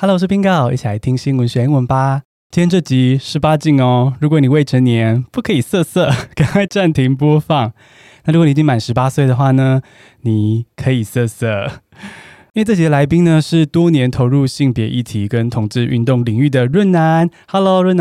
Hello，我是冰糕一起来听新闻学英文吧。今天这集十八禁哦，如果你未成年，不可以色色，赶快暂停播放。那如果你已经满十八岁的话呢，你可以色色。因为这集的来宾呢是多年投入性别议题跟同志运动领域的润南。Hello，润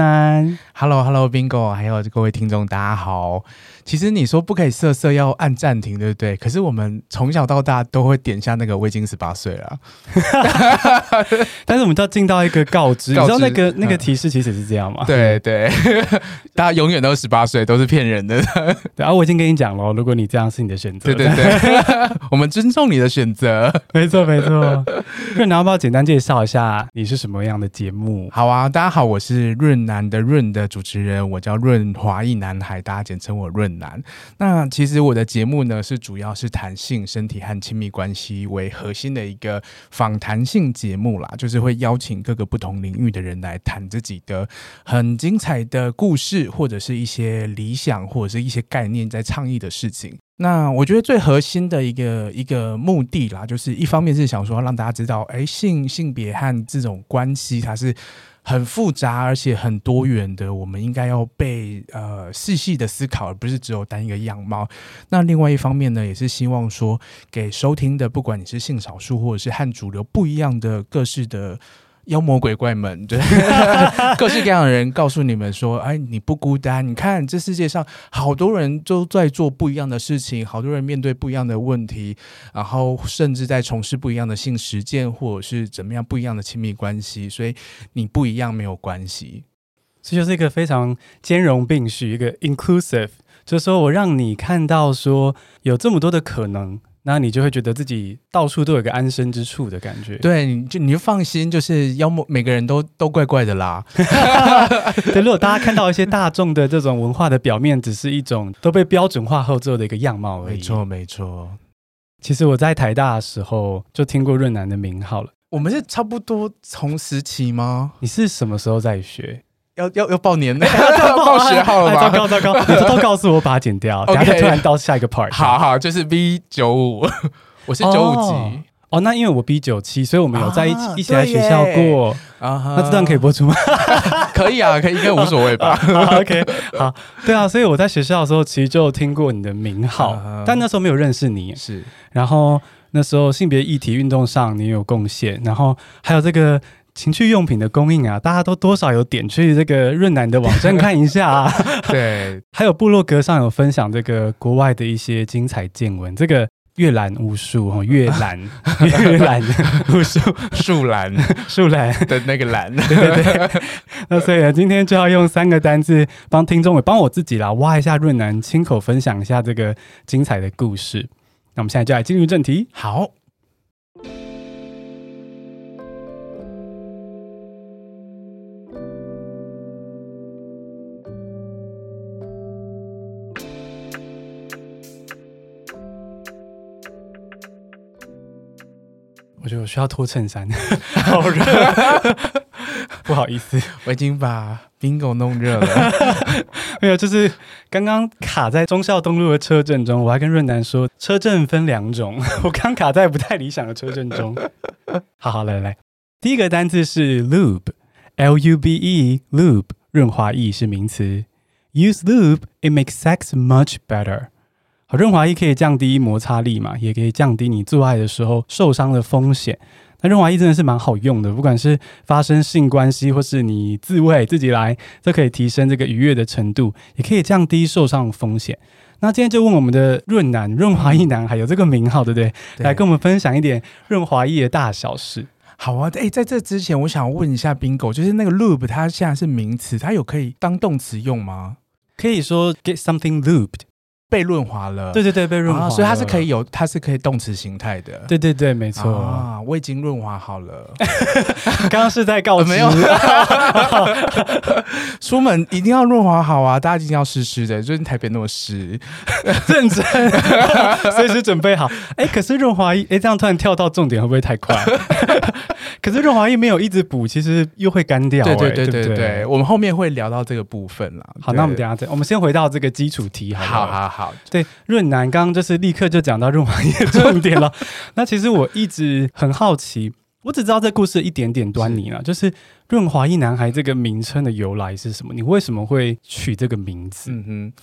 男。Hello，Hello，Bingo，还有各位听众，大家好。其实你说不可以色色，要按暂停，对不对？可是我们从小到大都会点下那个我已经十八岁了。但是我们都要进到一个告知，告知你知道那个那个提示其实是这样吗？对对，大家永远都是十八岁，都是骗人的。对啊，我已经跟你讲了，如果你这样是你的选择，对对对，我们尊重你的选择。没错没错。润南要不要简单介绍一下你是什么样的节目？好啊，大家好，我是润男的润的主持人，我叫润华裔男孩，大家简称我润。男，那其实我的节目呢，是主要是谈性、身体和亲密关系为核心的一个访谈性节目啦，就是会邀请各个不同领域的人来谈自己的很精彩的故事，或者是一些理想，或者是一些概念在倡议的事情。那我觉得最核心的一个一个目的啦，就是一方面是想说让大家知道，哎，性性别和这种关系它是。很复杂而且很多元的，我们应该要被呃细细的思考，而不是只有单一个样貌。那另外一方面呢，也是希望说给收听的，不管你是性少数或者是和主流不一样的各式的。妖魔鬼怪们，对，各式各样的人告诉你们说：“哎，你不孤单。你看，这世界上好多人都在做不一样的事情，好多人面对不一样的问题，然后甚至在从事不一样的性实践，或者是怎么样不一样的亲密关系。所以你不一样没有关系，这就是一个非常兼容并蓄，一个 inclusive，就是说我让你看到说有这么多的可能。”那你就会觉得自己到处都有个安身之处的感觉。对，你就你就放心，就是妖魔每个人都都怪怪的啦。对，如果大家看到一些大众的这种文化的表面，只是一种都被标准化后之后的一个样貌而已。没错，没错。其实我在台大的时候就听过润南的名号了。我们是差不多同时期吗？你是什么时候在学？要要要报年呢？要报学号了吗？糟糕糟糕！你偷偷告诉我，把它剪掉。等下突然到下一个 part。好好，就是 B 九五，我是九五级。哦，那因为我 B 九七，所以我们有在一起一起来学校过。啊，那这段可以播出吗？可以啊，可以，应该无所谓吧？OK，好，对啊，所以我在学校的时候其实就听过你的名号，但那时候没有认识你。是，然后那时候性别议题运动上你也有贡献，然后还有这个。情趣用品的供应啊，大家都多少有点去这个润南的网站看一下啊。对，还有部落格上有分享这个国外的一些精彩见闻。这个阅览无数哦，阅览 阅览无数树懒树懒的那个懒。对对对。那所以呢，今天就要用三个单字帮听众，也帮我自己啦，挖一下润南亲口分享一下这个精彩的故事。那我们现在就来进入正题。好。我觉得我需要脱衬衫，好热，不好意思，我已经把 Bingo 弄热了。没有，就是刚刚卡在忠孝东路的车阵中，我还跟润南说，车阵分两种，我刚卡在不太理想的车阵中。好好，来来来，第一个单字是 lube，L U B E，lube，润滑液是名词，use lube，it makes sex much better。好，润滑液可以降低摩擦力嘛，也可以降低你做爱的时候受伤的风险。那润滑液真的是蛮好用的，不管是发生性关系或是你自慰自己来，都可以提升这个愉悦的程度，也可以降低受伤风险。那今天就问我们的润男，润滑液男孩有这个名号，对不对？对，来跟我们分享一点润滑液的大小事。好啊，哎，在这之前，我想问一下 Bingo，就是那个 lube，它现在是名词，它有可以当动词用吗？可以说 get something lubed。被润滑了，对对对，被润滑了，所以它是可以有，它是可以动词形态的。对对对，没错啊，我已经润滑好了。刚刚是在告知，没有。出门一定要润滑好啊，大家一定要湿湿的，最近台北那么湿，认真，随时准备好。哎，可是润滑液，哎，这样突然跳到重点会不会太快？可是润滑液没有一直补，其实又会干掉。对对对对对，我们后面会聊到这个部分啦。好，那我们等下再，我们先回到这个基础题，好好好。好，对，润南刚刚就是立刻就讲到润滑液的重点了。那其实我一直很好奇，我只知道这故事一点点端倪了，就是“润滑一男孩”这个名称的由来是什么？你为什么会取这个名字？嗯哼，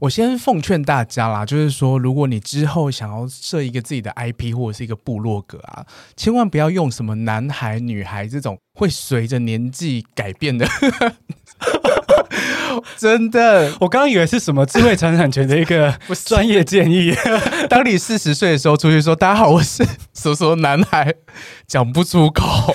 我先奉劝大家啦，就是说，如果你之后想要设一个自己的 IP 或者是一个部落格啊，千万不要用什么男孩、女孩这种会随着年纪改变的。真的，我刚刚以为是什么智慧财产权的一个 专业建议。当你四十岁的时候出去说：“大家好，我是什么男孩”，讲不出口。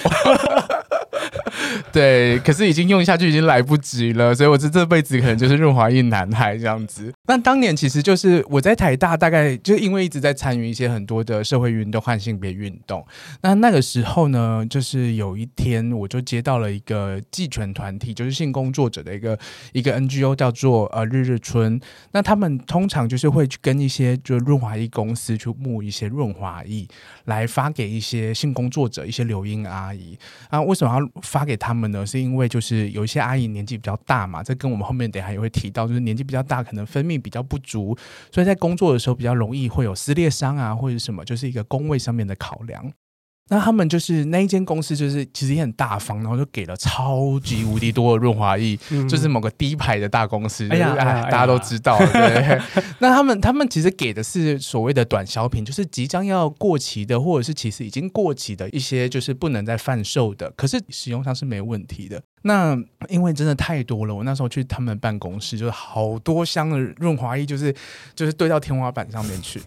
对，可是已经用下去已经来不及了，所以我这这辈子可能就是润滑液男孩这样子。那当年其实就是我在台大，大概就因为一直在参与一些很多的社会运动和性别运动。那那个时候呢，就是有一天我就接到了一个妓权团体，就是性工作者的一个一个 NGO，叫做呃日日春。那他们通常就是会去跟一些就是润滑液公司去募一些润滑液，来发给一些性工作者，一些流莺阿姨啊。为什么要发给他们？呢，是因为就是有一些阿姨年纪比较大嘛，这跟我们后面等下也会提到，就是年纪比较大，可能分比较不足，所以在工作的时候比较容易会有撕裂伤啊，或者什么，就是一个工位上面的考量。那他们就是那一间公司，就是其实也很大方，然后就给了超级无敌多的润滑液，嗯、就是某个低牌的大公司，哎呀，大家都知道。对，那他们他们其实给的是所谓的短销品，就是即将要过期的，或者是其实已经过期的一些，就是不能再贩售的，可是使用上是没问题的。那因为真的太多了，我那时候去他们办公室，就是好多箱的润滑液，就是就是堆到天花板上面去。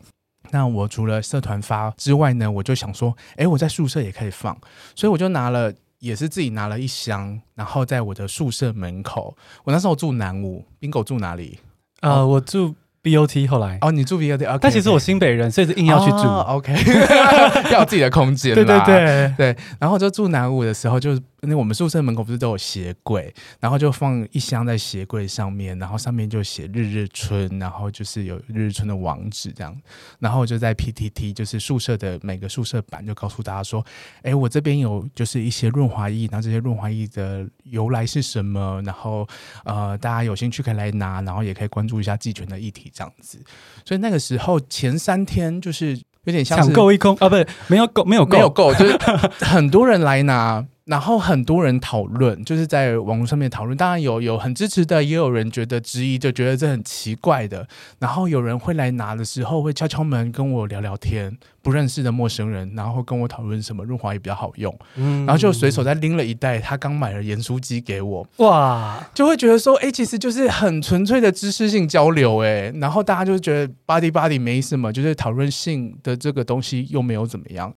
那我除了社团发之外呢，我就想说，哎，我在宿舍也可以放，所以我就拿了，也是自己拿了一箱，然后在我的宿舍门口。我那时候住南五，Bingo 住哪里？呃，哦、我住。B O T 后来哦，你住 B O T，okay, 但其实我新北人所以是硬要去住。哦、OK，要有自己的空间。对 对对对。然后就住南五的时候，就是因为我们宿舍门口不是都有鞋柜，然后就放一箱在鞋柜上面，然后上面就写日日春，然后就是有日日春的网址这样。然后就在 P T T，就是宿舍的每个宿舍版，就告诉大家说，哎，我这边有就是一些润滑液，然后这些润滑液的由来是什么？然后呃，大家有兴趣可以来拿，然后也可以关注一下季权的议题。这样子，所以那个时候前三天就是有点像是抢购一空啊，不是没有购，没有购，没有购，就是 很多人来拿。然后很多人讨论，就是在网络上面讨论。当然有有很支持的，也有人觉得质疑，就觉得这很奇怪的。然后有人会来拿的时候，会敲敲门跟我聊聊天，不认识的陌生人，然后跟我讨论什么润滑液比较好用。嗯，然后就随手再拎了一袋他刚买的盐酥鸡给我。哇，就会觉得说，哎，其实就是很纯粹的知识性交流，哎。然后大家就觉得 body body 没什么，就是讨论性的这个东西又没有怎么样。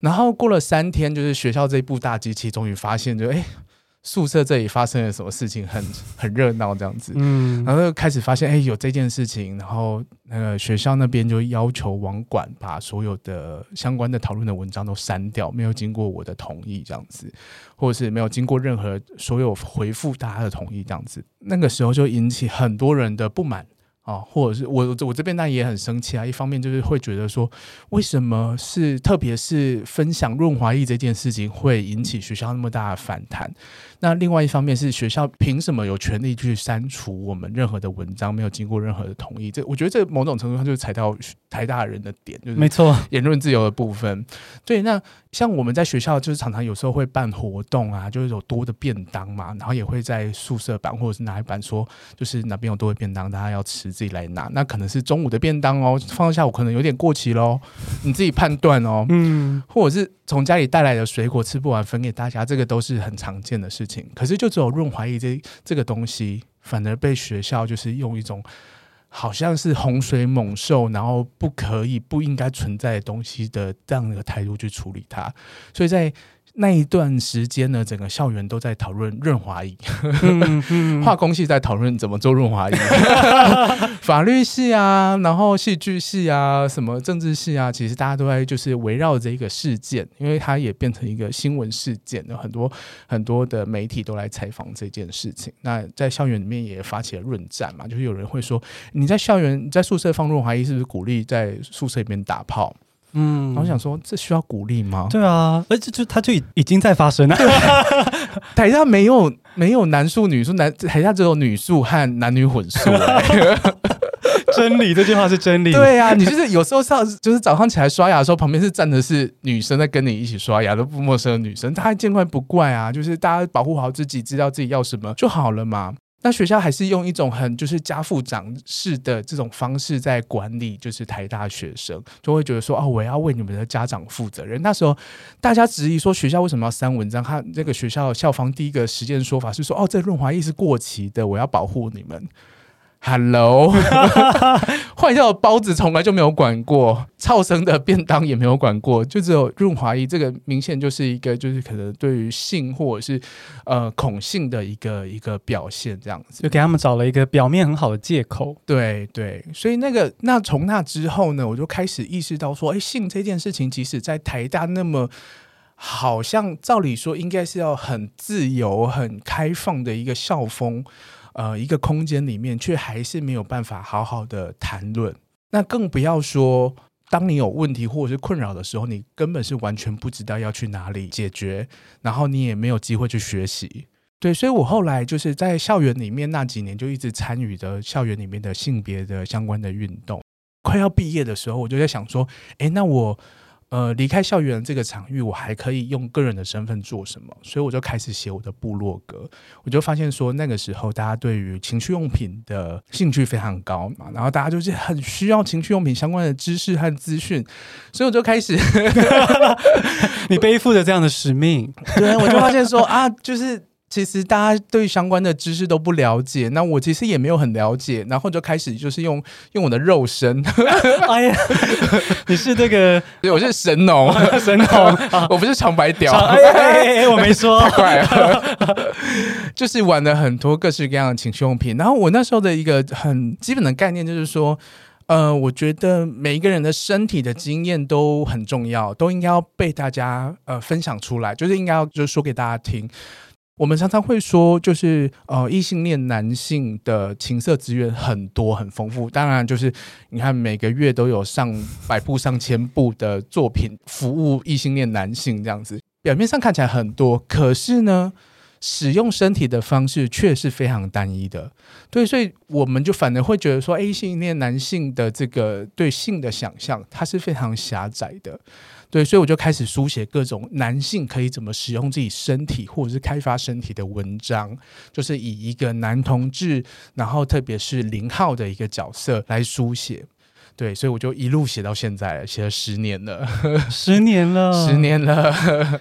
然后过了三天，就是学校这一部大机器终于发现就，就哎，宿舍这里发生了什么事情，很很热闹这样子。嗯，然后就开始发现，哎，有这件事情。然后那个学校那边就要求网管把所有的相关的讨论的文章都删掉，没有经过我的同意这样子，或者是没有经过任何所有回复大家的同意这样子。那个时候就引起很多人的不满。啊，或者是我我这边那也很生气啊。一方面就是会觉得说，为什么是特别是分享润滑液这件事情会引起学校那么大的反弹？那另外一方面是学校凭什么有权利去删除我们任何的文章，没有经过任何的同意？这我觉得这某种程度上就是踩到台大人的点，就是没错，言论自由的部分。对，那像我们在学校就是常常有时候会办活动啊，就是有多的便当嘛，然后也会在宿舍版或者是哪一版说，就是哪边有多的便当，大家要吃。自己来拿，那可能是中午的便当哦，放到下午可能有点过期喽，你自己判断哦。嗯，或者是从家里带来的水果吃不完分给大家，这个都是很常见的事情。可是就只有润滑液这这个东西，反而被学校就是用一种好像是洪水猛兽，然后不可以、不应该存在的东西的这样的态度去处理它，所以在。那一段时间呢，整个校园都在讨论润滑液，嗯嗯、化工系在讨论怎么做润滑液，法律系啊，然后戏剧系啊，什么政治系啊，其实大家都在就是围绕着一个事件，因为它也变成一个新闻事件，有很多很多的媒体都来采访这件事情。那在校园里面也发起了论战嘛，就是有人会说，你在校园在宿舍放润滑液，是不是鼓励在宿舍里面打炮？嗯，我想说，这需要鼓励吗？对啊，而且就他就已经在发生了。台下没有没有男宿女宿，男台下只有女宿和男女混宿。真理，这句话是真理。对啊，你就是有时候上就是早上起来刷牙的时候，旁边是站的是女生在跟你一起刷牙，都不陌生的女生，她见怪不怪啊，就是大家保护好自己，知道自己要什么就好了嘛。那学校还是用一种很就是家父长式的这种方式在管理，就是台大学生就会觉得说哦，我要为你们的家长负责任。那时候大家质疑说学校为什么要删文章？他这个学校校方第一个实践说法是说哦，这润滑液是过期的，我要保护你们。Hello，坏掉的包子从来就没有管过，超生的便当也没有管过，就只有润滑液这个明显就是一个就是可能对于性或者是呃恐性的一个一个表现这样子，就给他们找了一个表面很好的借口。对对，所以那个那从那之后呢，我就开始意识到说，哎，性这件事情，即使在台大那么好像照理说应该是要很自由、很开放的一个校风。呃，一个空间里面，却还是没有办法好好的谈论。那更不要说，当你有问题或者是困扰的时候，你根本是完全不知道要去哪里解决，然后你也没有机会去学习。对，所以我后来就是在校园里面那几年，就一直参与着校园里面的性别的相关的运动。快要毕业的时候，我就在想说，诶，那我。呃，离开校园这个场域，我还可以用个人的身份做什么？所以我就开始写我的部落格。我就发现说，那个时候大家对于情趣用品的兴趣非常高嘛，然后大家就是很需要情趣用品相关的知识和资讯，所以我就开始 你背负着这样的使命，对，我就发现说啊，就是。其实大家对相关的知识都不了解，那我其实也没有很了解，然后就开始就是用用我的肉身。哎呀，你是这个，我是神农，神农，我不是长白屌。哎哎哎，我没说，太快了。就是玩了很多各式各样的情趣用品，然后我那时候的一个很基本的概念就是说，呃，我觉得每一个人的身体的经验都很重要，都应该要被大家呃分享出来，就是应该要就是说给大家听。我们常常会说，就是呃，异性恋男性的情色资源很多很丰富。当然，就是你看每个月都有上百部、上千部的作品服务异性恋男性，这样子表面上看起来很多，可是呢，使用身体的方式却是非常单一的。对，所以我们就反而会觉得说，异性恋男性的这个对性的想象，它是非常狭窄的。对，所以我就开始书写各种男性可以怎么使用自己身体，或者是开发身体的文章，就是以一个男同志，然后特别是零号的一个角色来书写。对，所以我就一路写到现在，写了十年了，十年了，十年了。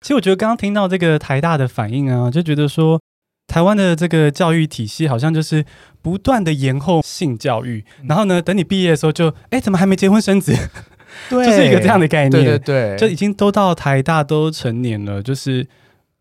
其实我觉得刚刚听到这个台大的反应啊，就觉得说台湾的这个教育体系好像就是不断的延后性教育，然后呢，等你毕业的时候就，哎，怎么还没结婚生子？对，就是一个这样的概念，对对对，就已经都到台大都成年了，就是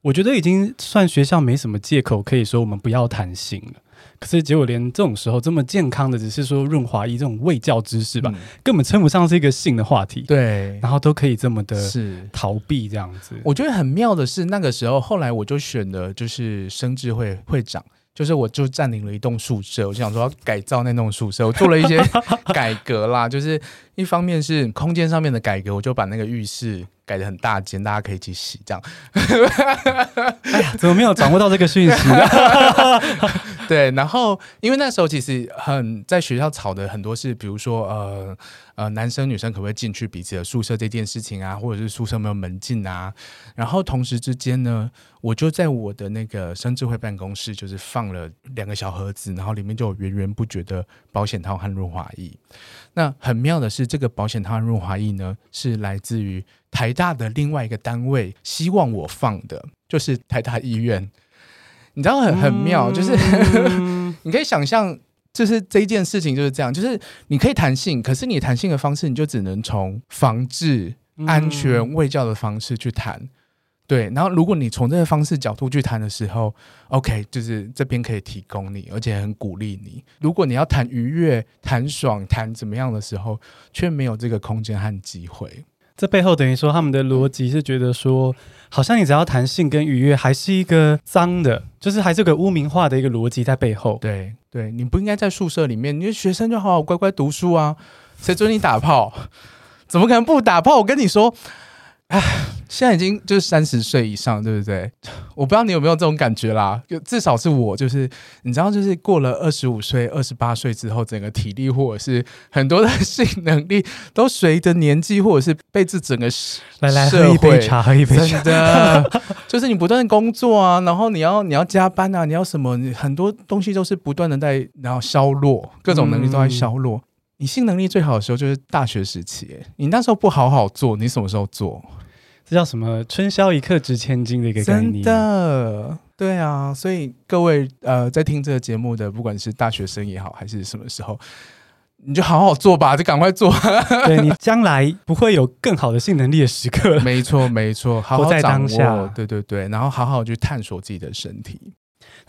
我觉得已经算学校没什么借口可以说我们不要谈性了。可是结果连这种时候这么健康的，只是说润滑液这种卫教知识吧，嗯、根本称不上是一个性的话题。对，然后都可以这么的是逃避这样子。我觉得很妙的是，那个时候后来我就选了就是生智会会长。就是我就占领了一栋宿舍，我就想说要改造那栋宿舍，我做了一些 改革啦。就是一方面是空间上面的改革，我就把那个浴室改的很大间，大家可以一起洗这样。哎呀，怎么没有掌握到这个讯息呢？对，然后因为那时候其实很在学校吵的很多是，比如说呃。呃，男生女生可不可以进去彼此的宿舍这件事情啊，或者是宿舍没有门禁啊？然后同时之间呢，我就在我的那个生智慧办公室，就是放了两个小盒子，然后里面就有源源不绝的保险套和润滑液。那很妙的是，这个保险套和润滑液呢，是来自于台大的另外一个单位希望我放的，就是台大医院。你知道很很妙，就是 你可以想象。就是这一件事情就是这样，就是你可以谈性，可是你谈性的方式，你就只能从防治、安全、卫教的方式去谈。嗯、对，然后如果你从这个方式角度去谈的时候，OK，就是这边可以提供你，而且很鼓励你。如果你要谈愉悦、谈爽、谈怎么样的时候，却没有这个空间和机会。这背后等于说，他们的逻辑是觉得说，好像你只要谈性跟愉悦，还是一个脏的，就是还是个污名化的一个逻辑在背后。对对，你不应该在宿舍里面，你的学生就好好乖乖读书啊，谁准你打炮？怎么可能不打炮？我跟你说，哎，现在已经就是三十岁以上，对不对？我不知道你有没有这种感觉啦，就至少是我，就是你知道，就是过了二十五岁、二十八岁之后，整个体力或者是很多的性能力都随着年纪，或者是被这整个来来喝一杯茶，喝一杯茶，真的 就是你不断的工作啊，然后你要你要加班啊，你要什么，你很多东西都是不断的在然后消弱，各种能力都在消弱。嗯你性能力最好的时候就是大学时期，你那时候不好好做，你什么时候做？这叫什么“春宵一刻值千金”的一个概念？真的，对啊。所以各位呃，在听这个节目的，不管是大学生也好，还是什么时候，你就好好做吧，就赶快做。对，你将来不会有更好的性能力的时刻。没错，没错，好好在当下。对对对，然后好好去探索自己的身体。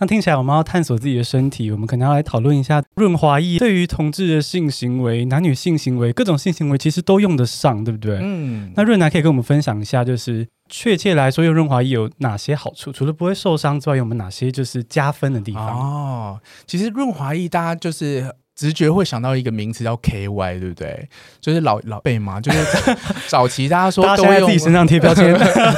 那听起来，我们要探索自己的身体，我们可能要来讨论一下润滑液对于同志的性行为、男女性行为、各种性行为，其实都用得上，对不对？嗯。那润男可以跟我们分享一下，就是确切来说，用润滑液有哪些好处？除了不会受伤之外，有没有哪些就是加分的地方？哦，其实润滑液大家就是。直觉会想到一个名词叫 KY，对不对？就是老老辈嘛，就是 早期大家说都会用自己身上贴标签，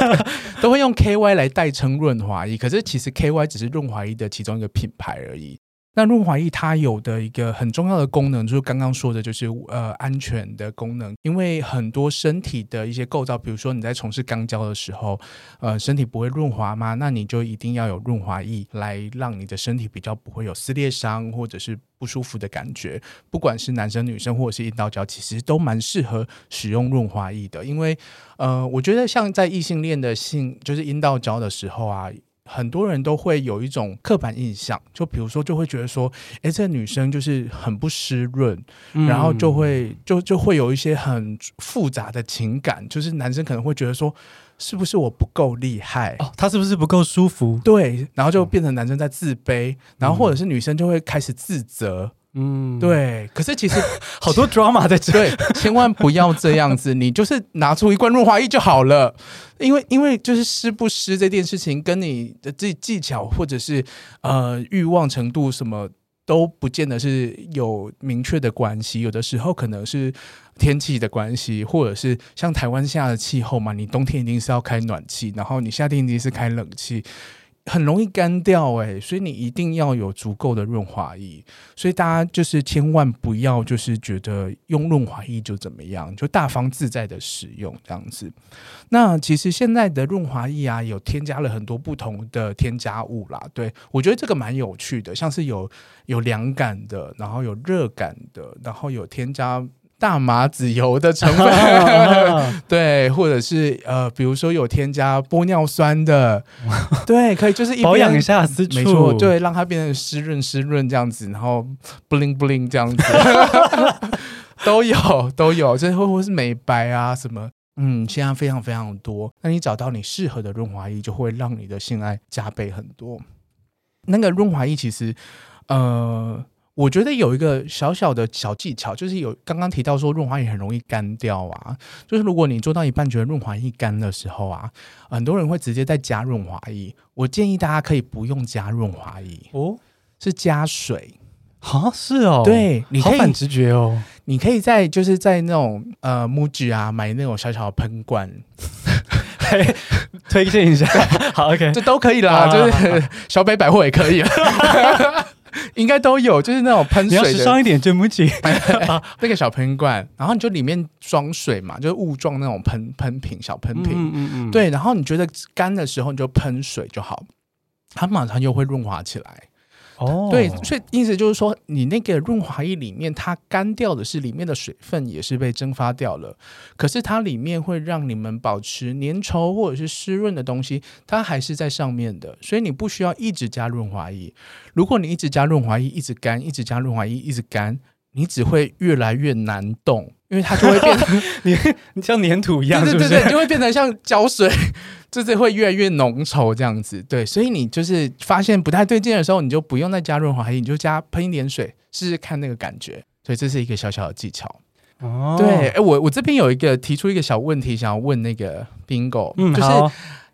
都会用 KY 来代称润滑液。可是其实 KY 只是润滑液的其中一个品牌而已。那润滑液它有的一个很重要的功能，就是刚刚说的，就是呃安全的功能。因为很多身体的一些构造，比如说你在从事肛交的时候，呃，身体不会润滑吗？那你就一定要有润滑液来让你的身体比较不会有撕裂伤或者是不舒服的感觉。不管是男生女生或者是阴道交，其实都蛮适合使用润滑液的。因为呃，我觉得像在异性恋的性就是阴道交的时候啊。很多人都会有一种刻板印象，就比如说，就会觉得说，哎，这个女生就是很不湿润，嗯、然后就会就就会有一些很复杂的情感，就是男生可能会觉得说，是不是我不够厉害？哦，他是不是不够舒服？对，然后就变成男生在自卑，嗯、然后或者是女生就会开始自责。嗯，对。可是其实 好多 drama 在这，对，千万不要这样子。你就是拿出一罐润滑液就好了，因为因为就是湿不湿这件事情，跟你的技技巧或者是呃欲望程度什么都不见得是有明确的关系。有的时候可能是天气的关系，或者是像台湾现在的气候嘛，你冬天一定是要开暖气，然后你夏天一定是开冷气。很容易干掉哎，所以你一定要有足够的润滑液。所以大家就是千万不要就是觉得用润滑液就怎么样，就大方自在的使用这样子。那其实现在的润滑液啊，有添加了很多不同的添加物啦。对，我觉得这个蛮有趣的，像是有有凉感的，然后有热感的，然后有添加。大麻籽油的成分，对，或者是呃，比如说有添加玻尿酸的，对，可以就是一保养一下私处，没错，对，让它变得湿润湿润这样子，然后 bling bling 这样子，都有都有，这会不会是美白啊什么？嗯，现在非常非常多。那你找到你适合的润滑液，就会让你的性爱加倍很多。那个润滑液其实，呃。我觉得有一个小小的小技巧，就是有刚刚提到说润滑液很容易干掉啊，就是如果你做到一半觉得润滑液干的时候啊，很多人会直接再加润滑液。我建议大家可以不用加润滑液哦，是加水啊？是哦，对，你可以好反直觉哦，你可以在就是在那种呃 MUJI 啊买那种小小的喷罐，推荐一下，好 OK，这都可以啦，就是小北百货也可以。应该都有，就是那种喷水的，你要时尚一点，真不起那个小喷罐，然后你就里面装水嘛，就是雾状那种喷喷瓶、小喷瓶，嗯嗯嗯，对，然后你觉得干的时候，你就喷水就好，它马上又会润滑起来。哦，对，所以意思就是说，你那个润滑液里面，它干掉的是里面的水分也是被蒸发掉了，可是它里面会让你们保持粘稠或者是湿润的东西，它还是在上面的，所以你不需要一直加润滑液。如果你一直加润滑液，一直干，一直加润滑液，一直干，你只会越来越难动，因为它就会变 成你你像粘土一样，对对对对，就会变成像胶水。就是会越来越浓稠这样子，对，所以你就是发现不太对劲的时候，你就不用再加润滑液，你就加喷一点水试试看那个感觉。所以这是一个小小的技巧。哦，对，哎，我我这边有一个提出一个小问题，想要问那个 Bingo，嗯，就是。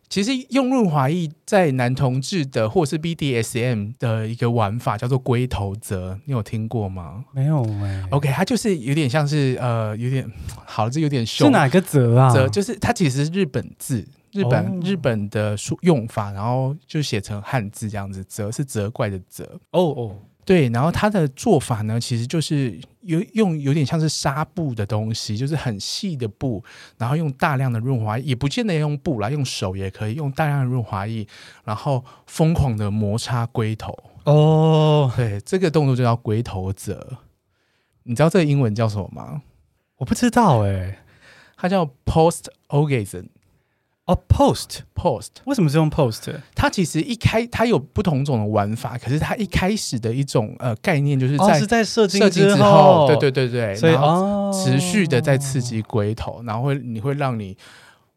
其实用润滑液在男同志的或是 BDSM 的一个玩法叫做龟头泽，你有听过吗？没有哎、欸。OK，它就是有点像是呃，有点好，这有点凶。是哪个泽啊？泽就是它其实是日本字，日本、哦、日本的书用法，然后就写成汉字这样子，责是责怪的责。哦哦，对，然后它的做法呢，其实就是有用有点像是纱布的东西，就是很细的布，然后用大量的润滑液，也不见得要用布啦，用手也可以，用大量的润滑液，然后疯狂的摩擦龟头。哦，对，这个动作就叫龟头责。你知道这个英文叫什么吗？我不知道哎、欸，它叫 post orgasm。哦，post。Post，为什么是用 post？它其实一开它有不同种的玩法，可是它一开始的一种呃概念就是在、哦、是在射精之后，对对对对，所以哦，持续的在刺激龟头，然后会你会让你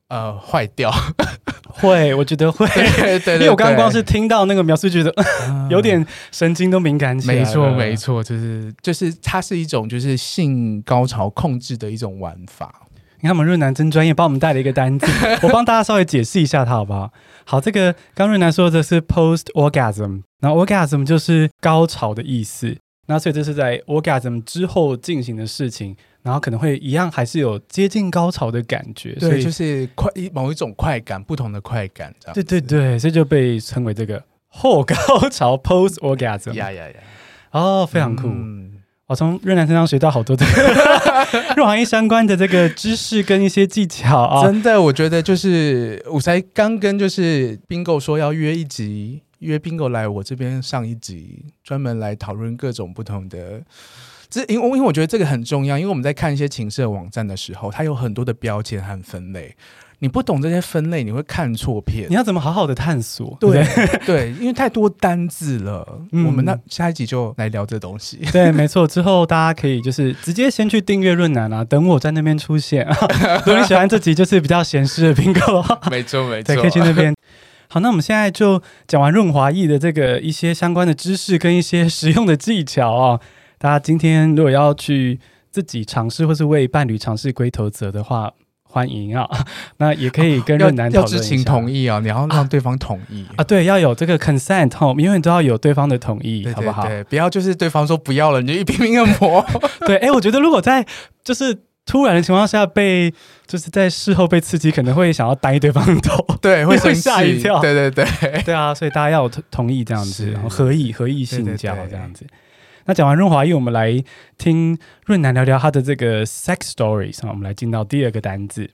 呃坏掉，会，我觉得会，对 对，对对，因为我刚刚光是听到那个描述，觉得、嗯、有点神经都敏感起来。没错没错，就是就是它是一种就是性高潮控制的一种玩法。你看，我们润南真专业，帮我们带了一个单字，我帮大家稍微解释一下它，好不好？好，这个刚润南说的是 post orgasm，然后 orgasm 就是高潮的意思，那所以这是在 orgasm 之后进行的事情，然后可能会一样，还是有接近高潮的感觉，对，所以就是快某一种快感，不同的快感，这样。对对对，所以就被称为这个后高潮 post orgasm。呀呀呀！哦，非常酷。嗯我从润男身上学到好多的 入行业相关的这个知识跟一些技巧啊！真的，我觉得就是我才刚跟就是 Bingo 说要约一集，约 Bingo 来我这边上一集，专门来讨论各种不同的。这因为因为我觉得这个很重要，因为我们在看一些情色网站的时候，它有很多的标签和分类。你不懂这些分类，你会看错片。你要怎么好好的探索？对 对，因为太多单字了。嗯、我们那下一集就来聊这东西。对，没错。之后大家可以就是直接先去订阅润男啊，等我在那边出现。如果你喜欢这集，就是比较闲适的 Bingo。没错，没错。可以去那边。好，那我们现在就讲完润滑液的这个一些相关的知识跟一些实用的技巧啊。大家今天如果要去自己尝试，或是为伴侣尝试龟头责的话。欢迎啊！那也可以跟润男讨论一下。要知情同意啊，你要让对方同意啊，啊。对，要有这个 consent 哈，永远都要有对方的同意，对对对，好不好？对，不要就是对方说不要了，你就一拼命的磨。对，哎，我觉得如果在就是突然的情况下被就是在事后被刺激，可能会想要掰对方的头，对，会吓一跳。对对对，对啊，所以大家要同同意这样子，然后合意合意性交这样子。那讲完润滑液，我们来听润南聊聊他的这个 sex stories。我们来进到第二个单字。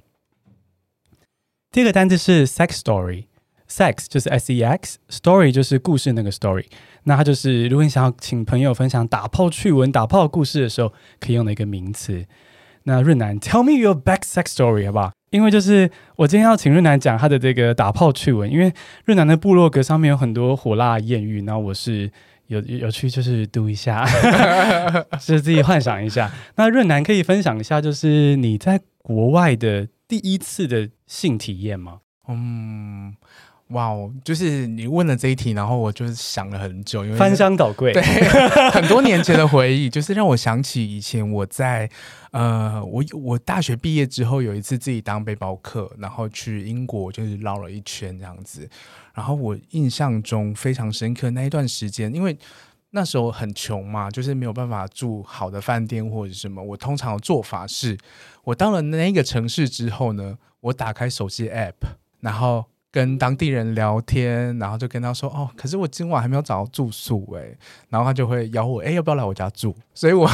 第二个单字是 sex story，sex 就是 s e x，story 就是故事那个 story。那它就是如果你想要请朋友分享打炮趣闻、打炮故事的时候，可以用的一个名词。那润南，tell me your back sex story 好不好？因为就是我今天要请润南讲他的这个打炮趣闻，因为润南的部落格上面有很多火辣艳遇，然后我是有有去就是读一下，就是自己幻想一下。那润南可以分享一下，就是你在国外的。第一次的性体验吗？嗯，哇哦，就是你问了这一题，然后我就是想了很久，因为翻箱倒柜，对，很多年前的回忆，就是让我想起以前我在呃，我我大学毕业之后有一次自己当背包客，然后去英国就是绕了一圈这样子，然后我印象中非常深刻那一段时间，因为。那时候很穷嘛，就是没有办法住好的饭店或者什么。我通常做法是，我到了那个城市之后呢，我打开手机 app，然后。跟当地人聊天，然后就跟他说：“哦，可是我今晚还没有找到住宿哎。”然后他就会邀我：“哎，要不要来我家住？”所以我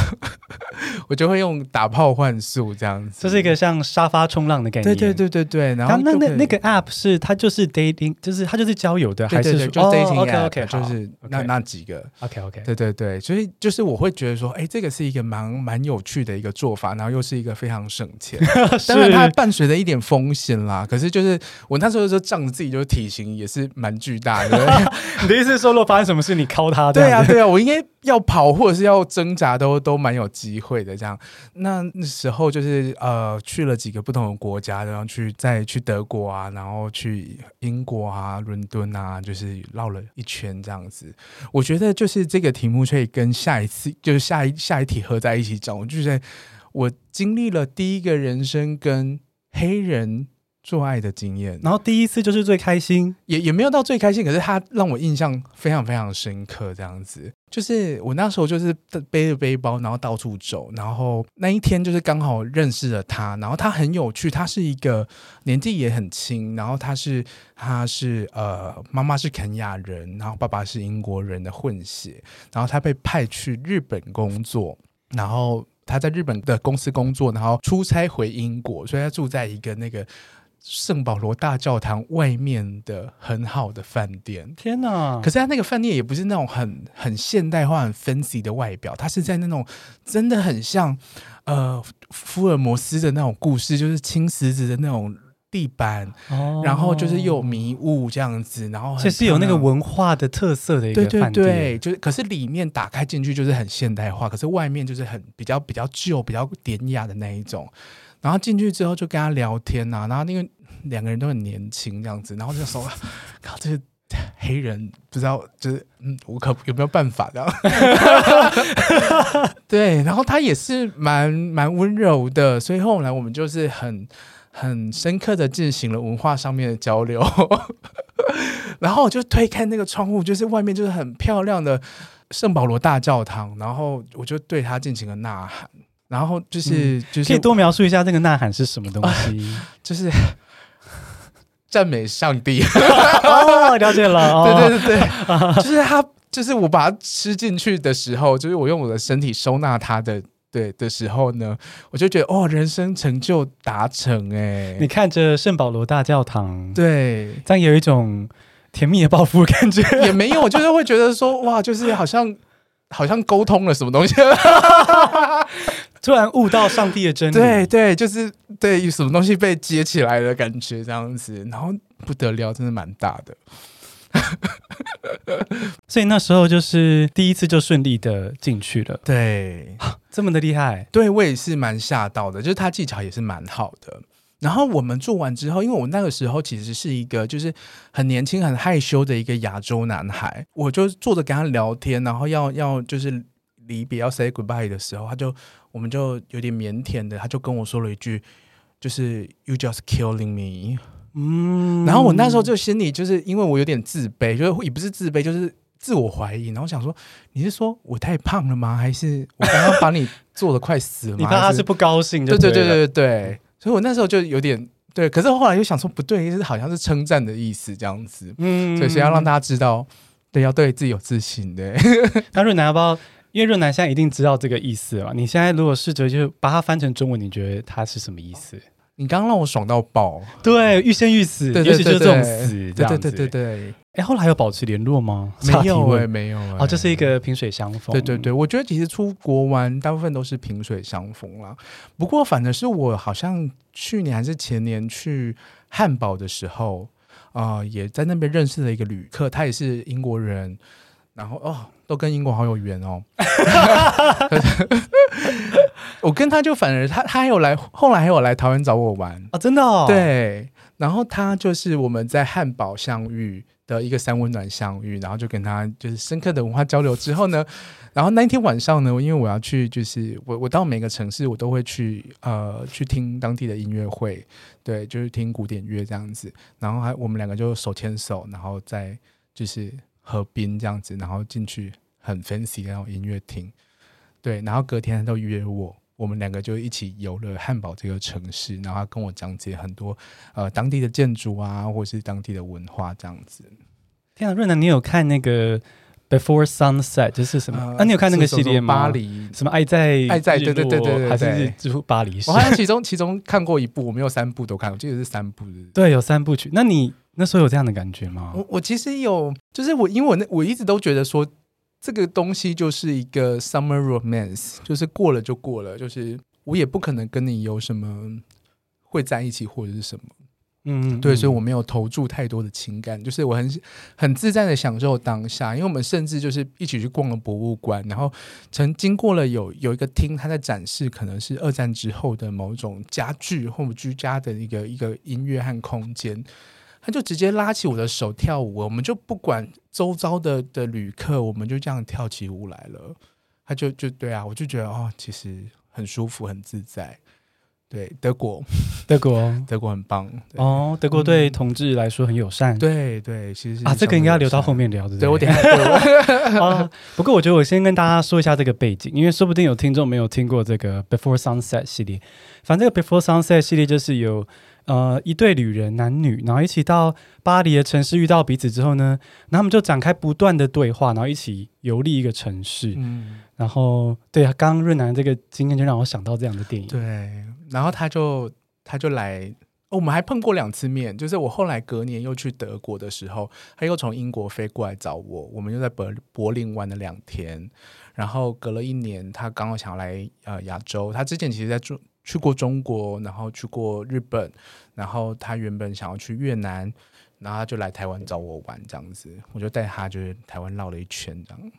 我就会用打炮换宿这样子，这是一个像沙发冲浪的概念。对对对对对。然后那那那个 app 是它就是 dating，就是它就是交友的，还是就 dating app？、哦、OK OK，就是那那几个 OK OK。对对对，所以就是我会觉得说，哎，这个是一个蛮蛮有趣的一个做法，然后又是一个非常省钱，当然它伴随着一点风险啦。可是就是我那时候就仗。自己就是体型也是蛮巨大的，你的意思是说，如果发生什么事，你敲他？对啊，对啊，我应该要跑或者是要挣扎都，都都蛮有机会的。这样，那那时候就是呃，去了几个不同的国家，然后去再去德国啊，然后去英国啊，伦敦啊，就是绕了一圈这样子。我觉得就是这个题目可以跟下一次，就是下一下一题合在一起讲。我就是我经历了第一个人生跟黑人。做爱的经验，然后第一次就是最开心，也也没有到最开心，可是他让我印象非常非常深刻。这样子，就是我那时候就是背着背包，然后到处走，然后那一天就是刚好认识了他，然后他很有趣，他是一个年纪也很轻，然后他是他是呃妈妈是肯亚人，然后爸爸是英国人的混血，然后他被派去日本工作，然后他在日本的公司工作，然后出差回英国，所以他住在一个那个。圣保罗大教堂外面的很好的饭店，天哪！可是他那个饭店也不是那种很很现代化、很 fancy 的外表，它是在那种真的很像呃福尔摩斯的那种故事，就是青石子的那种地板，哦、然后就是又有迷雾这样子，然后这是有那个文化的特色的一个饭店，对对对，就是可是里面打开进去就是很现代化，可是外面就是很比较比较旧、比较典雅的那一种。然后进去之后就跟他聊天呐、啊，然后那个两个人都很年轻这样子，然后就说：“ 靠，这个黑人不知道，就是嗯，我可有没有办法这样？” 对，然后他也是蛮蛮温柔的，所以后来我们就是很很深刻的进行了文化上面的交流。然后我就推开那个窗户，就是外面就是很漂亮的圣保罗大教堂，然后我就对他进行了呐喊。然后就是、嗯、就是，可以多描述一下这个呐喊是什么东西？呃、就是 赞美上帝。哦，了解了。哦、对对对对，就是他，就是我把它吃进去的时候，就是我用我的身体收纳它的，对的时候呢，我就觉得哦，人生成就达成哎！你看着圣保罗大教堂，对，这样有一种甜蜜的报复感觉，也没有，就是会觉得说哇，就是好像好像沟通了什么东西。突然悟到上帝的真理，对对，就是对什么东西被接起来的感觉这样子，然后不得了，真的蛮大的。所以那时候就是第一次就顺利的进去了，对，这么的厉害，对我也是蛮吓到的，就是他技巧也是蛮好的。然后我们做完之后，因为我那个时候其实是一个就是很年轻、很害羞的一个亚洲男孩，我就坐着跟他聊天，然后要要就是离别要 say goodbye 的时候，他就。我们就有点腼腆的，他就跟我说了一句，就是 “You just killing me”。嗯，然后我那时候就心里就是因为我有点自卑，就是也不是自卑，就是自我怀疑。然后想说，你是说我太胖了吗？还是我刚刚把你做的快死了吗？你怕他是不高兴？对对对对对对。所以我那时候就有点对，可是后来又想说不对，就是好像是称赞的意思这样子。嗯，所以是要让大家知道，对，要对自己有自信对。那润南要不要？因为润南现在一定知道这个意思了。你现在如果试着就把它翻成中文，你觉得它是什么意思？你刚刚让我爽到爆，对，欲仙欲死，尤其就是这种死，这样子。对对对对。哎，后来有保持联络吗？没有哎，没有哎。哦，这是一个萍水相逢。对对对，我觉得其实出国玩大部分都是萍水相逢啦。不过反正是我好像去年还是前年去汉堡的时候啊，呃，也在那边认识了一个旅客，他也是英国人。然后哦，都跟英国好有缘哦。我跟他就反而他他还有来，后来还有来台湾找我玩啊，真的哦。对，然后他就是我们在汉堡相遇的一个三温暖相遇，然后就跟他就是深刻的文化交流之后呢，然后那一天晚上呢，因为我要去，就是我我到每个城市我都会去呃去听当地的音乐会，对，就是听古典乐这样子，然后还我们两个就手牵手，然后再就是。河滨这样子，然后进去很 fancy 的那种音乐厅，对，然后隔天他就约我，我们两个就一起游了汉堡这个城市，然后他跟我讲解很多呃当地的建筑啊，或者是当地的文化这样子。天啊，润南，你有看那个 Before Sunset 这是什么？呃、啊，你有看那个系列吗？巴黎什么爱在爱在对对对对对，还是就是巴黎？我好像其中其中看过一部，我没有三部都看过，我记得是三部的。对，有三部曲。那你？那时候有这样的感觉吗？我我其实有，就是我因为我那我一直都觉得说，这个东西就是一个 summer romance，就是过了就过了，就是我也不可能跟你有什么会在一起或者是什么，嗯，嗯，对，所以我没有投注太多的情感，就是我很很自在的享受当下，因为我们甚至就是一起去逛了博物馆，然后曾经过了有有一个厅，它在展示可能是二战之后的某种家具或居家的一个一个音乐和空间。他就直接拉起我的手跳舞，我们就不管周遭的的旅客，我们就这样跳起舞来了。他就就对啊，我就觉得哦，其实很舒服，很自在。对，德国，德国，德国很棒哦。德国对同志来说很友善。对对，其实啊，这个应该要留到后面聊的。对，我等下。啊，不过我觉得我先跟大家说一下这个背景，因为说不定有听众没有听过这个 Before Sunset 系列。反正这个 Before Sunset 系列就是有呃一对旅人男女，然后一起到巴黎的城市遇到彼此之后呢，然后他们就展开不断的对话，然后一起游历一个城市。嗯，然后对啊，刚刚润南这个经验就让我想到这样的电影。对。然后他就他就来，哦，我们还碰过两次面。就是我后来隔年又去德国的时候，他又从英国飞过来找我，我们又在柏柏林玩了两天。然后隔了一年，他刚好想要来呃亚洲。他之前其实在中去过中国，然后去过日本，然后他原本想要去越南，然后他就来台湾找我玩这样子。我就带他就是台湾绕了一圈这样。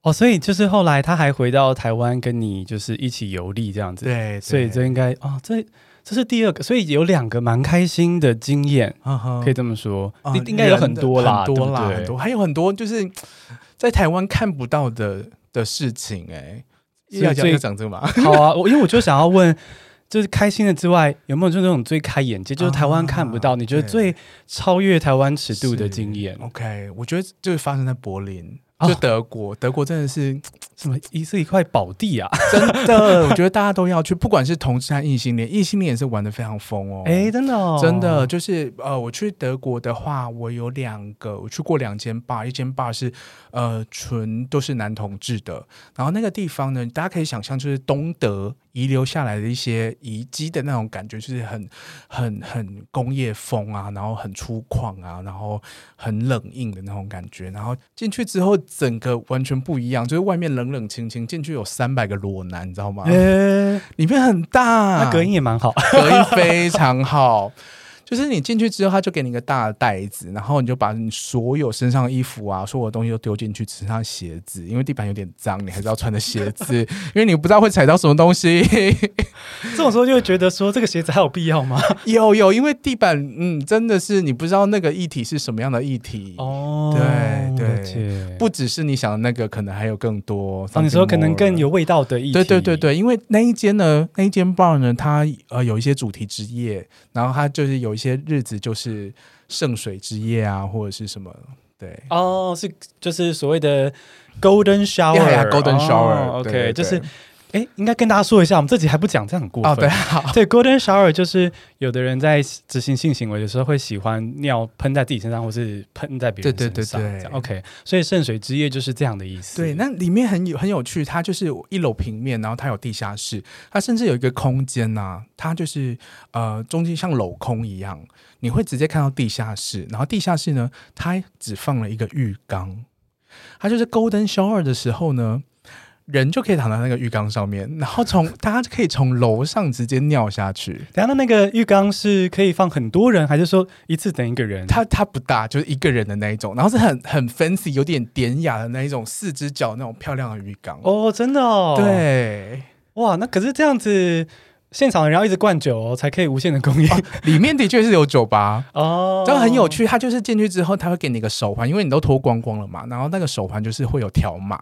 哦，所以就是后来他还回到台湾跟你就是一起游历这样子，对，对，所以这应该哦，这这是第二个，所以有两个蛮开心的经验，嗯、可以这么说，应、嗯、应该有很多啦，很多啦，对对？很多，还有很多就是在台湾看不到的的事情、欸，哎，要讲就讲这个嘛，好啊，我因为我就想要问，就是开心的之外，有没有就那种最开眼界，就是台湾看不到、啊，你觉得最超越台湾尺度的经验？OK，我觉得就是发生在柏林。就德国，德国真的是 什么？一是一块宝地啊！真的，我觉得大家都要去，不管是同志还是异性恋，异性恋也是玩的非常疯哦。哎，真的，哦，真的就是呃，我去德国的话，我有两个，我去过两间 bar，一间 bar 是呃纯都是男同志的，然后那个地方呢，大家可以想象就是东德。遗留下来的一些遗迹的那种感觉，就是很、很、很工业风啊，然后很粗犷啊，然后很冷硬的那种感觉。然后进去之后，整个完全不一样，就是外面冷冷清清，进去有三百个裸男，你知道吗？欸、里面很大，那隔音也蛮好，隔音非常好。就是你进去之后，他就给你一个大的袋子，然后你就把你所有身上的衣服啊，所有的东西都丢进去，只剩下鞋子，因为地板有点脏，你还是要穿的鞋子，因为你不知道会踩到什么东西。这种时候就会觉得说，这个鞋子还有必要吗？有有，因为地板，嗯，真的是你不知道那个液体是什么样的液体哦。对对，不只是你想的那个，可能还有更多。你说可能更有味道的液体。对对对对，因为那一间呢，那一间 bar 呢，它呃有一些主题之夜，然后它就是有一些。日子就是圣水之夜啊，或者是什么？对哦，是就是所谓的 Golden Shower，Golden Shower，OK，就是。哎，应该跟大家说一下，我们这集还不讲，这样很过分。哦、对，好，对，Golden Shower 就是有的人在执行性行为的时候会喜欢尿喷在自己身上，或是喷在别人身上。对对对对，OK，所以圣水之夜就是这样的意思。对，那里面很有很有趣，它就是一楼平面，然后它有地下室，它甚至有一个空间呐、啊，它就是呃中间像镂空一样，你会直接看到地下室，然后地下室呢，它只放了一个浴缸，它就是 Golden Shower 的时候呢。人就可以躺在那个浴缸上面，然后从大家可以从楼上直接尿下去。等下，那那个浴缸是可以放很多人，还是说一次等一个人？它它不大，就是一个人的那一种，然后是很很 fancy，有点典雅的那一种四只脚那种漂亮的浴缸。哦，真的哦。对，哇，那可是这样子，现场的人要一直灌酒哦，才可以无限的供应。哦，里面的确是有酒吧 哦，这个很有趣。它就是进去之后，他会给你一个手环，因为你都脱光光了嘛，然后那个手环就是会有条码。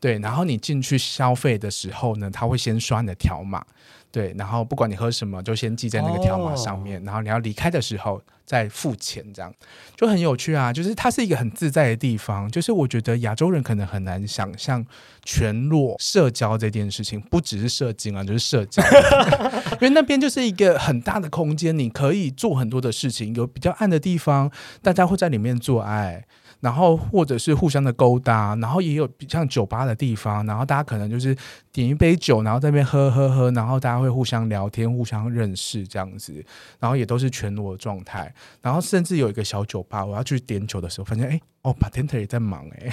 对，然后你进去消费的时候呢，他会先刷你的条码，对，然后不管你喝什么，就先记在那个条码上面，哦，然后你要离开的时候再付钱，这样就很有趣啊。就是它是一个很自在的地方，就是我觉得亚洲人可能很难想象全裸社交这件事情，不只是社交啊，就是社交，因为那边就是一个很大的空间，你可以做很多的事情，有比较暗的地方，大家会在里面做爱。然后或者是互相的勾搭，然后也有像酒吧的地方，然后大家可能就是点一杯酒，然后在那边喝喝喝，然后大家会互相聊天、互相认识这样子，然后也都是全裸的状态，然后甚至有一个小酒吧，我要去点酒的时候，发现哎哦，bartender 也在忙 哎，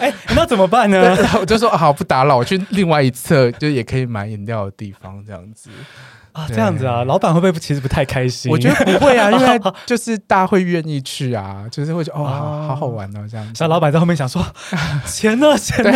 哎那怎么办呢？我就说好不打扰，我去另外一侧，就也可以买饮料的地方这样子。啊，这样子啊，老板会不会其实不太开心？我觉得不会啊，因为就是大家会愿意去啊，就是会觉得哦，好好好玩哦，这样子。像老板在后面想说，钱呢？钱呢？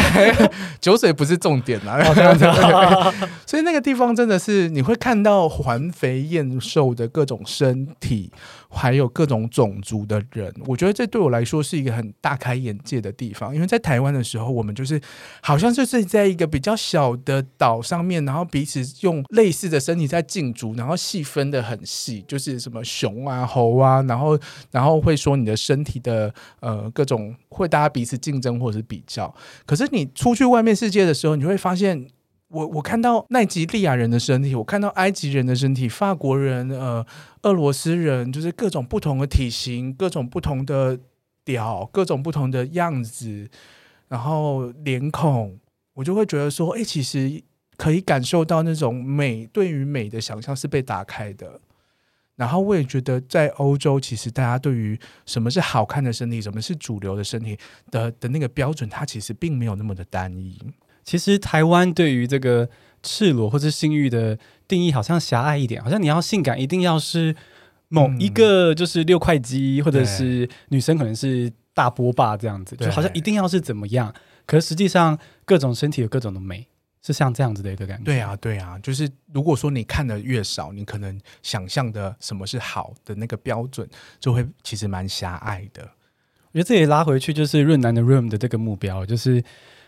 酒水不是重点啊，哦、这样子、啊。所以那个地方真的是你会看到环肥燕瘦的各种身体。还有各种种族的人，我觉得这对我来说是一个很大开眼界的地方。因为在台湾的时候，我们就是好像就是在一个比较小的岛上面，然后彼此用类似的身体在竞逐，然后细分得很细，就是什么熊啊、猴啊，然后然后会说你的身体的呃各种会大家彼此竞争或者是比较。可是你出去外面世界的时候，你会发现。我我看到奈及利亚人的身体，我看到埃及人的身体，法国人，呃，俄罗斯人，就是各种不同的体型，各种不同的屌，各种不同的样子，然后脸孔，我就会觉得说，哎，其实可以感受到那种美，对于美的想象是被打开的。然后我也觉得，在欧洲，其实大家对于什么是好看的身体，什么是主流的身体的的那个标准，它其实并没有那么的单一。其实台湾对于这个赤裸或者性欲的定义好像狭隘一点，好像你要性感一定要是某一个就是六块肌，嗯、或者是女生可能是大波霸这样子，就好像一定要是怎么样。可是实际上各种身体有各种的美，是像这样子的一个感觉。对啊，对啊，就是如果说你看的越少，你可能想象的什么是好的那个标准就会其实蛮狭隘的。我觉得这也拉回去就是润男的 Room 的这个目标，就是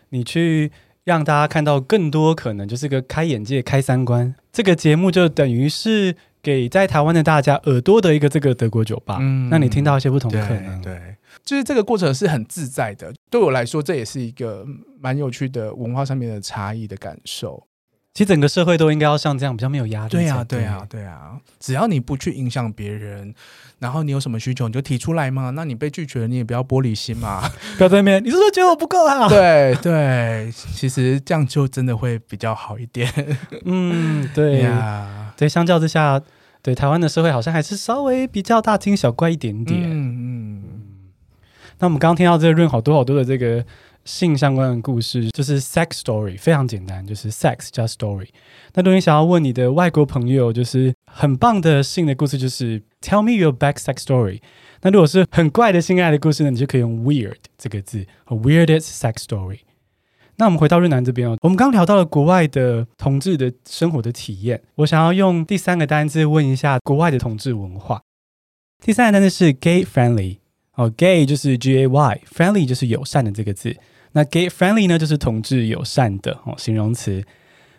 你去。让大家看到更多可能，就是个开眼界、开三观。这个节目就等于是给在台湾的大家耳朵的一个这个德国酒吧，嗯，让你听到一些不同的可能。对，对，就是这个过程是很自在的。对我来说，这也是一个蛮有趣的文化上面的差异的感受。其实整个社会都应该要像这样，比较没有压力。对呀，对呀，对呀。只要你不去影响别人，然后你有什么需求你就提出来嘛。那你被拒绝了，你也不要玻璃心嘛。不要在那边，你是不是觉得我不够好？对对，其实这样就真的会比较好一点。嗯，对呀。对，相较之下，对台湾的社会好像还是稍微比较大惊小怪一点点。嗯嗯。那我们刚刚听到这个润好多好多的这个。性相关的故事就是 sex story，非常简单，就是 sex 加 story。那如果你想要问你的外国朋友，就是很棒的性的故事，就是 tell me your back sex story。那如果是很怪的性爱的故事呢，你就可以用 weird 这个字，weirdest sex story。那我们回到越南这边哦，我们刚聊到了国外的同志的生活的体验，我想要用第三个单字问一下国外的同志文化。第三个单字是 gay friendly，哦，gay 就是 G A Y，friendly 就是友善的这个字。那 gay friendly 呢，就是同志友善的哦，形容词。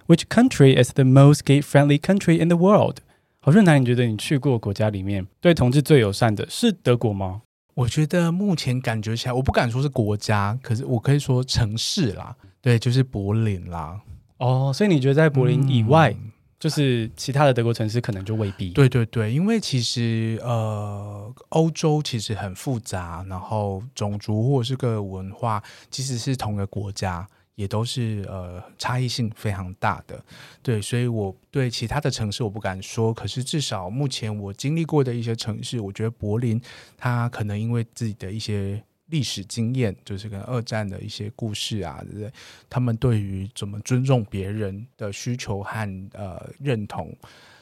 Which country is the most gay friendly country in the world？好，润南，你觉得你去过国家里面对同志最友善的是德国吗？我觉得目前感觉起来，我不敢说是国家，可是我可以说城市啦，对，就是柏林啦。哦，所以你觉得在柏林以外？嗯就是其他的德国城市可能就未必。对对对，因为其实呃，欧洲其实很复杂，然后种族或者是个文化，即使是同个国家，也都是呃差异性非常大的。对，所以我对其他的城市我不敢说，可是至少目前我经历过的一些城市，我觉得柏林它可能因为自己的一些。历史经验就是跟二战的一些故事啊，对不对？他们对于怎么尊重别人的需求和呃认同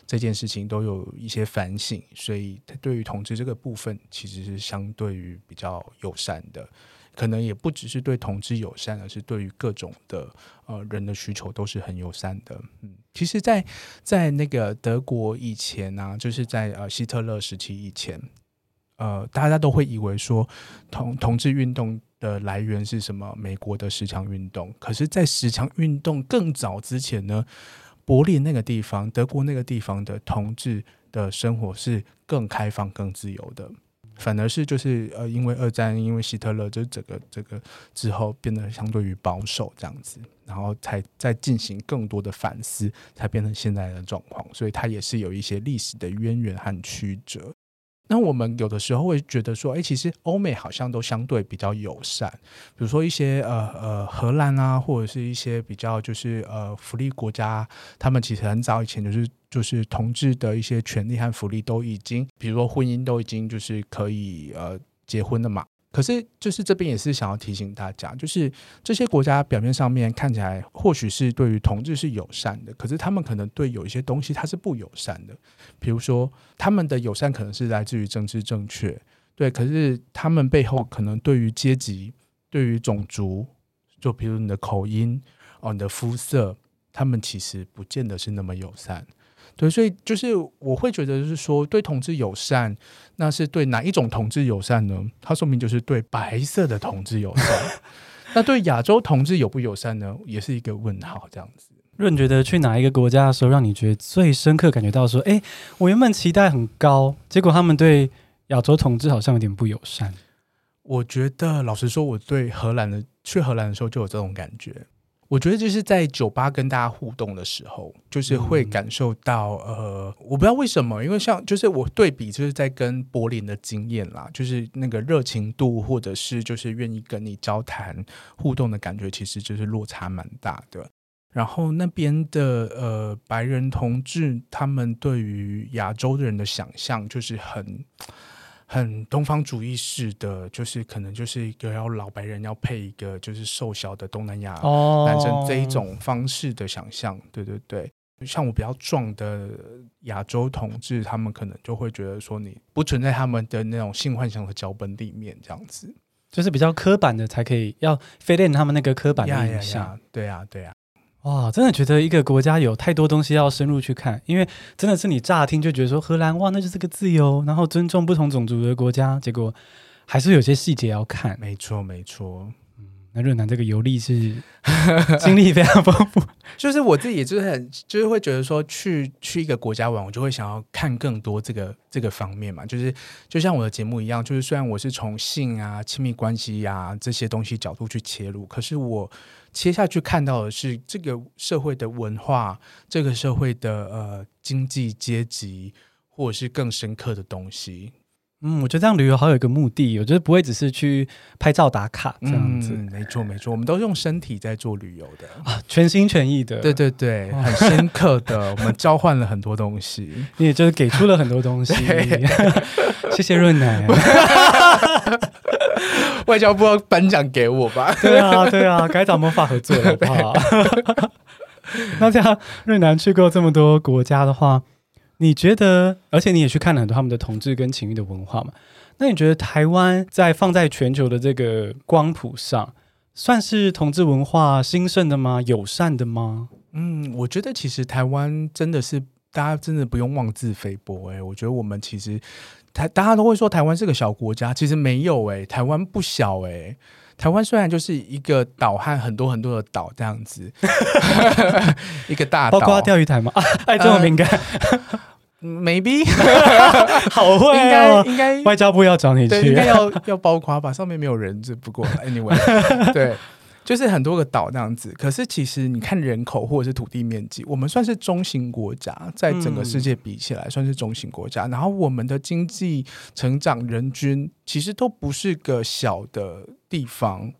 这件事情都有一些反省，所以对于同志这个部分其实是相对于比较友善的。可能也不只是对同志友善，而是对于各种的呃人的需求都是很友善的。嗯，其实在，在那个德国以前呢、啊，就是在呃希特勒时期以前。呃，大家都会以为说同同志运动的来源是什么？美国的十强运动。可是，在十强运动更早之前呢，柏林那个地方，德国那个地方的同志的生活是更开放、更自由的。反而是就是呃，因为二战，因为希特勒，就整个这个之后变得相对于保守这样子，然后才在进行更多的反思，才变成现在的状况。所以，它也是有一些历史的渊源和曲折。那我们有的时候会觉得说，哎，其实欧美好像都相对比较友善，比如说一些呃呃荷兰啊，或者是一些比较就是呃福利国家，他们其实很早以前就是就是同志的一些权利和福利都已经，比如说婚姻都已经就是可以呃结婚了嘛。可是，就是这边也是想要提醒大家，就是这些国家表面上面看起来或许是对于同志是友善的，可是他们可能对有一些东西它是不友善的。比如说，他们的友善可能是来自于政治正确，对，可是他们背后可能对于阶级、对于种族，就比如你的口音哦、你的肤色，他们其实不见得是那么友善。对，所以就是我会觉得，就是说对同志友善，那是对哪一种同志友善呢？它说明就是对白色的同志友善。那对亚洲同志友不友善呢？也是一个问号。这样子，润觉得去哪一个国家的时候，让你觉得最深刻感觉到说，哎，我原本期待很高，结果他们对亚洲同志好像有点不友善。我觉得，老实说，我对荷兰的去荷兰的时候就有这种感觉。我觉得就是在酒吧跟大家互动的时候，就是会感受到，嗯、呃，我不知道为什么，因为像就是我对比，就是在跟柏林的经验啦，就是那个热情度，或者是就是愿意跟你交谈互动的感觉，其实就是落差蛮大的。然后那边的呃白人同志，他们对于亚洲的人的想象就是很。很东方主义式的，就是可能就是一个要老白人要配一个就是瘦小的东南亚男生这一种方式的想象，对对对。像我比较壮的亚洲同志，他们可能就会觉得说你不存在他们的那种性幻想的脚本里面，这样子就是比较刻板的才可以要 fit in 他们那个刻板的印象。Yeah, yeah, yeah. 对啊，对啊。哇，真的觉得一个国家有太多东西要深入去看，因为真的是你乍听就觉得说荷兰哇，那就是个自由，然后尊重不同种族的国家，结果还是有些细节要看。没错，没错。嗯那润南这个游历是经历非常丰富，就是我自己也就是很就是会觉得说去去一个国家玩，我就会想要看更多这个这个方面嘛，就是就像我的节目一样，就是虽然我是从性啊、亲密关系呀、啊、这些东西角度去切入，可是我切下去看到的是这个社会的文化，这个社会的呃经济阶级，或者是更深刻的东西。嗯，我觉得这样旅游好有一个目的，我觉得不会只是去拍照打卡这样子。嗯、没错没错，我们都是用身体在做旅游的啊，全心全意的。对对对，很深刻的，我们交换了很多东西，你也就是给出了很多东西。谢谢润男，外交部要颁奖给我吧？对啊对啊，该找魔法合作了好不好？那这样瑞南去过这么多国家的话。你觉得，而且你也去看了很多他们的同志跟情欲的文化嘛？那你觉得台湾在放在全球的这个光谱上，算是同志文化兴盛的吗？友善的吗？嗯，我觉得其实台湾真的是大家真的不用妄自菲薄哎、欸，我觉得我们其实台大家都会说台湾是个小国家，其实没有哎、欸，台湾不小哎、欸。台湾虽然就是一个岛和很多很多的岛这样子，一个大岛，包括钓鱼台吗？啊，哎，这么敏感。呃 Maybe，好会、哦，应该应该外交部要找你去，应该要要包括吧？上面没有人，这不过 anyway，对，就是很多个岛这样子。可是其实你看人口或者是土地面积，我们算是中型国家，在整个世界比起来算是中型国家。然后我们的经济成长人均其实都不是个小的地方。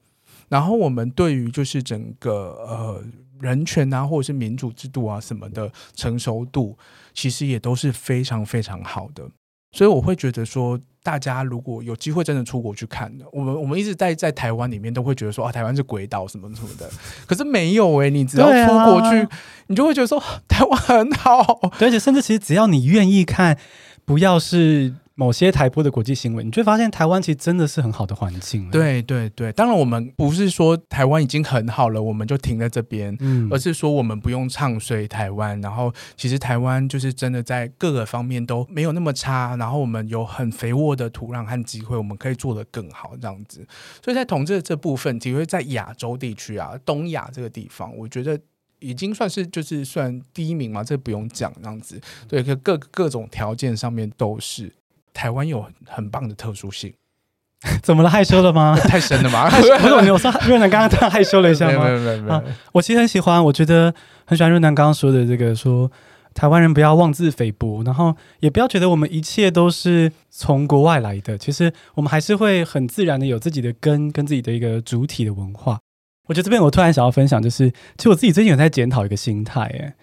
然后我们对于就是整个呃。人权啊，或者是民主制度啊，什么的成熟度，其实也都是非常非常好的。所以我会觉得说，大家如果有机会真的出国去看的，我们我们一直在在台湾里面都会觉得说啊，台湾是鬼岛什么什么的，可是没有诶、欸，你只要出国去，啊、你就会觉得说台湾很好，而且甚至其实只要你愿意看，不要是。某些台播的国际新闻，你就会发现台湾其实真的是很好的环境。对对对，当然我们不是说台湾已经很好了，我们就停在这边，嗯，而是说我们不用唱衰台湾。然后其实台湾就是真的在各个方面都没有那么差，然后我们有很肥沃的土壤和机会，我们可以做得更好这样子。所以在统治的这部分，体会在亚洲地区啊，东亚这个地方，我觉得已经算是就是算第一名嘛，这不用讲这样子。对，各各种条件上面都是。台湾有很棒的特殊性，怎么了？害羞了吗？太深了吗？不是，我说润南刚刚他害羞了一下吗？没有没有没有、啊。我其实很喜欢，我觉得很喜欢润南刚刚说的这个，说台湾人不要妄自菲薄，然后也不要觉得我们一切都是从国外来的。其实我们还是会很自然的有自己的根，跟自己的一个主体的文化。我觉得这边我突然想要分享，就是其实我自己最近有在检讨一个心态，哎。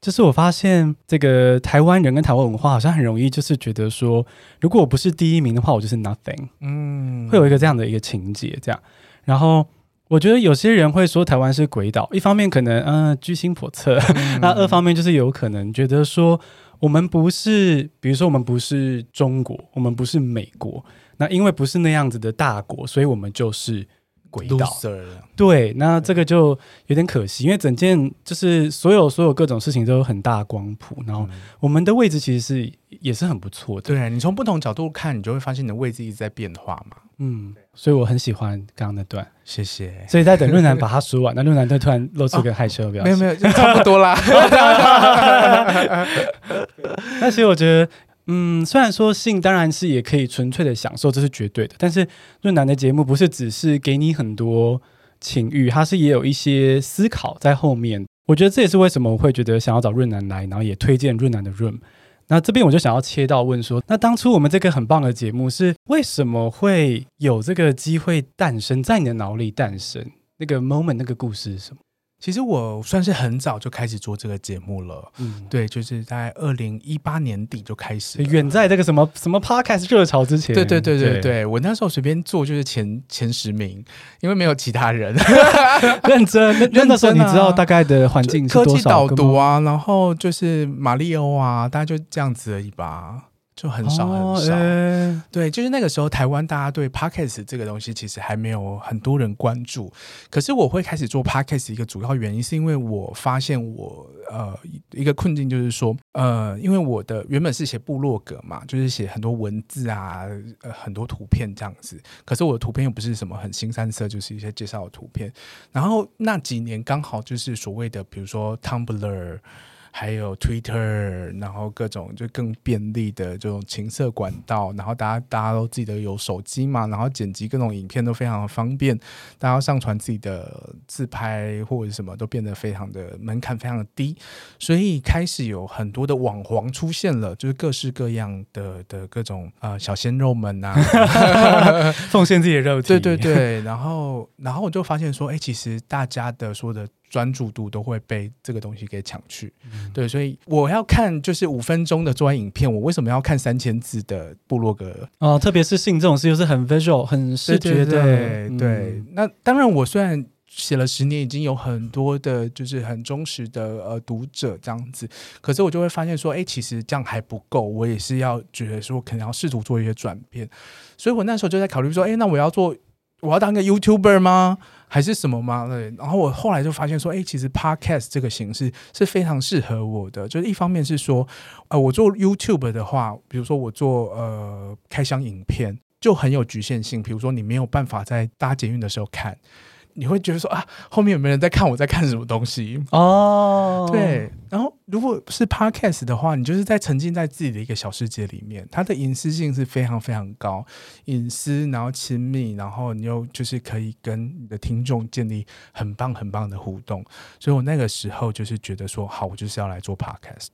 就是我发现，这个台湾人跟台湾文化好像很容易，就是觉得说，如果我不是第一名的话，我就是 nothing。嗯，会有一个这样的一个情节，这样。然后我觉得有些人会说台湾是鬼岛，一方面可能嗯、呃、居心叵测，嗯、那二方面就是有可能觉得说我们不是，比如说我们不是中国，我们不是美国，那因为不是那样子的大国，所以我们就是轨道。对，那这个就有点可惜，因为整件就是所有所有各种事情都有很大光谱，然后我们的位置其实是也是很不错的。对，你从不同角度看，你就会发现你的位置一直在变化嘛。嗯，所以我很喜欢刚刚那段，谢谢。所以在等润南把它说完，那润南就突然露出个害羞的表情。没有没有，就差不多啦。那其实我觉得，嗯，虽然说性当然是也可以纯粹的享受，这是绝对的。但是润南的节目不是只是给你很多情欲，它是也有一些思考在后面。我觉得这也是为什么我会觉得想要找润南来，然后也推荐润南的 Room。那这边我就想要切到问说，那当初我们这个很棒的节目是为什么会有这个机会诞生，在你的脑里诞生那个 moment 那个故事是什么？其实我算是很早就开始做这个节目了，嗯，对，就是在二零一八年底就开始，远在这个什么什么 podcast 热潮之前，对对对对对，对，我那时候随便做就是前前十名，因为没有其他人，认真认真的时候，你知道大概的环境是多少？科技导读啊，然后就是马里欧啊，大概就这样子而已吧。就很少很少，哦欸，对，就是那个时候，台湾大家对 Podcast 这个东西其实还没有很多人关注。可是我会开始做 Podcast 一个主要原因，是因为我发现我呃一个困境，就是说呃，因为我的原本是写部落格嘛，就是写很多文字啊，呃，很多图片这样子。可是我的图片又不是什么很新三色，就是一些介绍的图片。然后那几年刚好就是所谓的，比如说 Tumblr。还有 Twitter，然后各种就更便利的这种情色管道，然后大家大家都记得有手机嘛，然后剪辑各种影片都非常的方便，大家要上传自己的自拍或者什么都变得非常的门槛非常的低，所以开始有很多的网黄出现了，就是各式各样的的各种呃小鲜肉们啊，奉献自己的肉体，对对对，然后然后我就发现说，哎，其实大家的说的。专注度都会被这个东西给抢去，嗯，对，所以我要看就是五分钟的做完影片，我为什么要看三千字的部落格？哦，特别是性这种事，又是很 visual、很视觉的。对，对，对，嗯，那当然，我虽然写了十年，已经有很多的，就是很忠实的呃读者这样子，可是我就会发现说，哎，其实这样还不够，我也是要觉得说，可能要试图做一些转变。所以我那时候就在考虑说，哎，那我要做，我要当个 YouTuber 吗？还是什么吗？对，然后我后来就发现说，哎，其实 Podcast 这个形式是非常适合我的。就是一方面是说，呃，我做 YouTube 的话，比如说我做呃开箱影片，就很有局限性。比如说你没有办法在搭捷运的时候看。你会觉得说啊，后面有没有人在看我在看什么东西？哦，对。然后如果是 Podcast 的话，你就是在沉浸在自己的一个小世界里面，它的隐私性是非常非常高，隐私，然后亲密，然后你又就是可以跟你的听众建立很棒很棒的互动。所以我那个时候就是觉得说，好，我就是要来做 Podcast。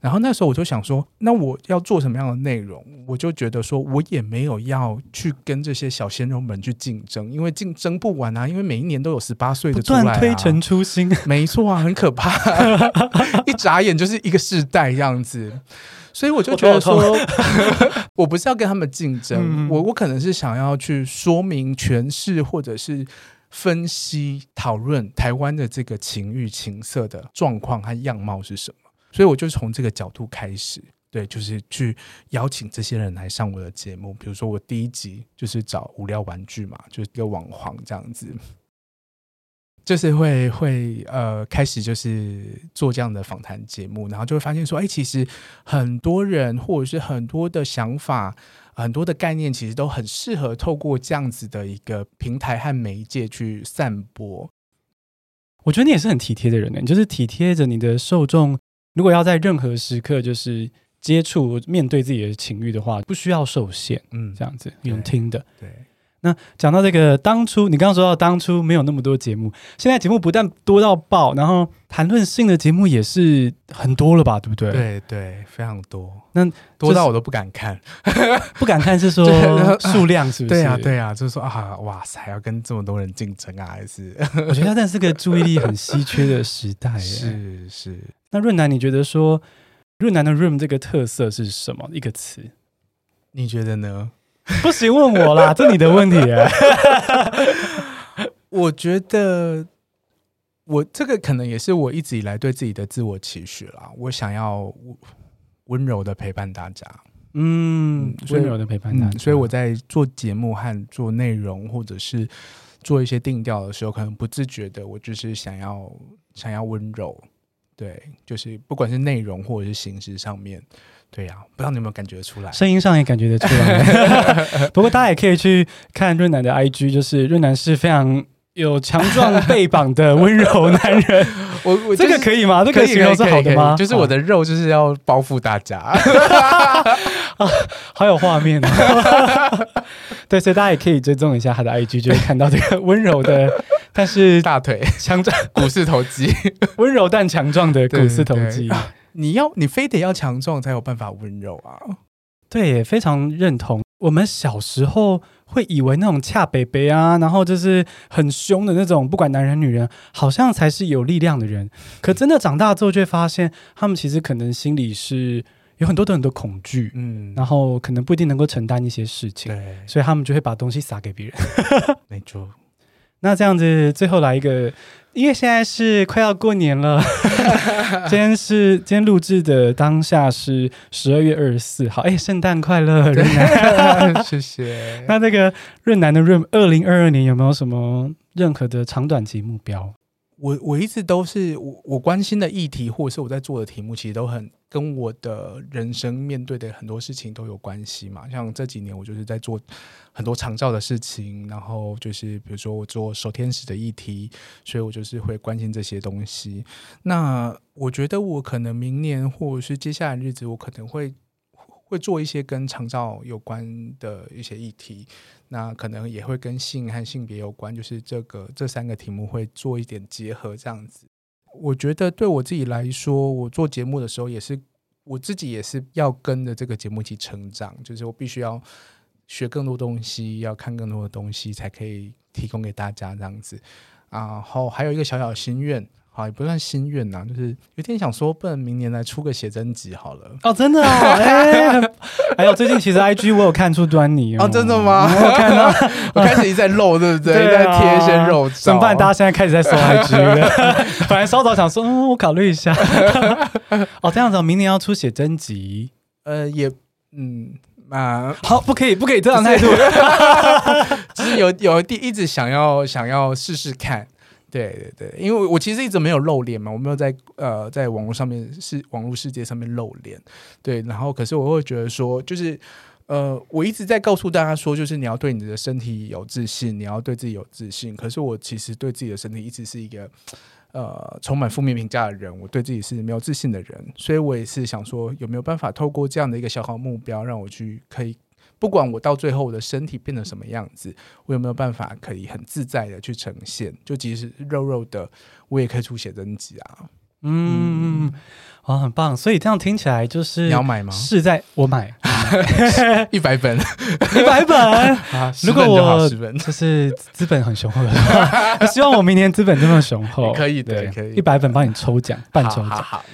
然后那时候我就想说，那我要做什么样的内容？我就觉得说，我也没有要去跟这些小鲜肉们去竞争，因为竞争不完啊。因为每一年都有十八岁的出来啊，推陈出新，没错啊，很可怕，一眨眼就是一个世代这样子。所以我就觉得说，我，我不是要跟他们竞争，嗯、我我可能是想要去说明、诠释或者是分析、讨论台湾的这个情欲、情色的状况和样貌是什么。所以我就从这个角度开始，对，就是去邀请这些人来上我的节目。比如说，我第一集就是找无聊玩具嘛，就是一个网黄这样子，就是会会呃开始就是做这样的访谈节目，然后就会发现说，哎，其实很多人或者是很多的想法、很多的概念，其实都很适合透过这样子的一个平台和媒介去散播。我觉得你也是很体贴的人呢，你就是体贴着你的受众。如果要在任何时刻就是接触面对自己的情欲的话，不需要受限，嗯，这样子用听的。对，那讲到这个，当初你刚刚说到当初没有那么多节目，现在节目不但多到爆，然后谈论性的节目也是很多了吧？对不对？对对，非常多。那多到我都不敢看，不敢看是说 数量是不是？对啊对啊，就是说啊，哇塞，还要跟这么多人竞争啊？还是我觉得那是个注意力很稀缺的时代。是是。那润南，你觉得说润南的 room 这个特色是什么一个词？你觉得呢？不行，问我啦，这你的问题。我觉得我这个可能也是我一直以来对自己的自我期许啦。我想要温柔的陪伴大家，嗯，温柔的陪伴大家。所以我在做节目和做内容，或者是做一些定调的时候，可能不自觉的，我就是想要想要温柔，对，就是不管是内容或者是形式上面，对呀、啊，不知道你有没有感觉出来？声音上也感觉得出来。不过大家也可以去看润南的 IG，就是润南是非常有强壮背膀的温柔男人。我 我、就是、这个可以吗？这个形容是好的吗？就是我的肉就是要包覆大家，啊，好有画面哦。对，所以大家也可以追踪一下他的 IG，就会看到这个温柔的，但是大腿强壮股四头肌，温柔但强壮的股四头肌。你要你非得要强壮才有办法温柔啊。对，也非常认同。我们小时候会以为那种恰北北啊，然后就是很凶的那种，不管男人女人，好像才是有力量的人。可真的长大之后，就会发现他们其实可能心里是有很多的很多恐惧，嗯，然后可能不一定能够承担一些事情，对，所以他们就会把东西撒给别人。没错。那这样子，最后来一个。因为现在是快要过年了，今天是今天录制的当下是十二月二十四号，哎，圣诞快乐，润南，谢谢。那那个润南的润，二零二二年有没有什么任何的长短期目标？我我一直都是我我关心的议题，或者是我在做的题目，其实都很跟我的人生面对的很多事情都有关系嘛。像这几年我就是在做很多长照的事情，然后就是比如说我做守天使的议题，所以我就是会关心这些东西。那我觉得我可能明年或者是接下来日子，我可能会。会做一些跟长照有关的一些议题，那可能也会跟性和性别有关，就是这个这三个题目会做一点结合，这样子。我觉得对我自己来说，我做节目的时候也是我自己也是要跟着这个节目一起成长，就是我必须要学更多东西，要看更多的东西，才可以提供给大家这样子。然后还有一个小小心愿。好，也不算心愿呐，就是有点想说，不能明年来出个写真集好了。哦，真的啊、哦，哎，还有最近其实 IG 我有看出端倪哦，哦真的吗？我看到 我开始一直在露，对不对？对啊、在贴一些肉照。怎么办？大家现在开始在搜 IG 了。本来稍早想说，嗯，我考虑一下。哦，这样子，明年要出写真集，呃，也，嗯，啊，好，不可以，不可以这样态度。就是有有一一直想要想要试试看。对对对，因为我其实一直没有露脸嘛，我没有在呃在网络上面是网络世界上面露脸，对，然后可是我会觉得说，就是呃我一直在告诉大家说，就是你要对你的身体有自信，你要对自己有自信。可是我其实对自己的身体一直是一个呃充满负面评价的人，我对自己是没有自信的人，所以我也是想说，有没有办法透过这样的一个小小目标，让我去可以。不管我到最后我的身体变成什么样子，我有没有办法可以很自在的去呈现？就即使肉肉的，我也可以出写真集啊。嗯，哇、嗯，很棒！所以这样听起来就是你要买吗？是在我买 一百本，一百本。啊、如果我就是资本很雄厚的，希望我明年资本这么雄厚，可以的，可以一百本帮你抽奖，半抽奖。好，好，好，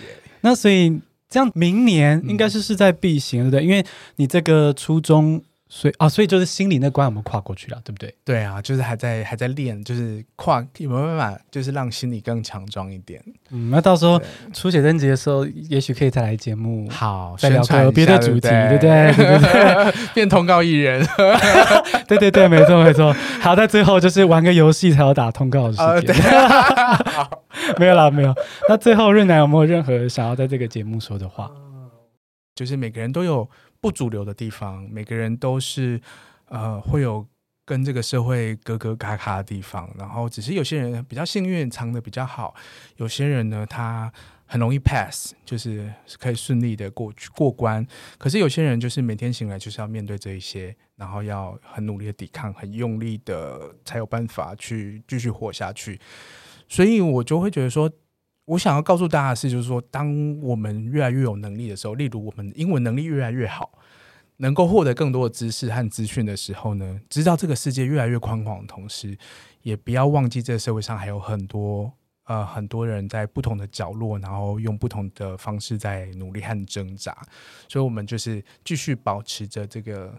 那所以。这样明年应该是势在必行，对不对？因为你这个初衷，所以啊，所以就是心里那关我们跨过去了，对不对？对啊，就是还在还在练，就是跨有没有办法，就是让心理更强壮一点。嗯，那到时候出写真集的时候，也许可以再来节目，好，再聊个别的主题，对不对？对对对，变通告艺人，对对对，没错没错。好，在最后就是玩个游戏才要打通告的时间。没有啦，没有。那最后润南有没有任何想要在这个节目说的话？就是每个人都有不主流的地方，每个人都是呃会有跟这个社会格格嘎嘎的地方。然后只是有些人比较幸运，藏得比较好；有些人呢，他很容易 pass，就是可以顺利的过去过关。可是有些人就是每天醒来就是要面对这一些，然后要很努力的抵抗，很用力的才有办法去继续活下去。所以我就会觉得说，我想要告诉大家的是，就是说，当我们越来越有能力的时候，例如我们英文能力越来越好，能够获得更多的知识和资讯的时候呢，知道这个世界越来越宽广的同时，也不要忘记这个社会上还有很多呃很多人在不同的角落，然后用不同的方式在努力和挣扎。所以，我们就是继续保持着这个。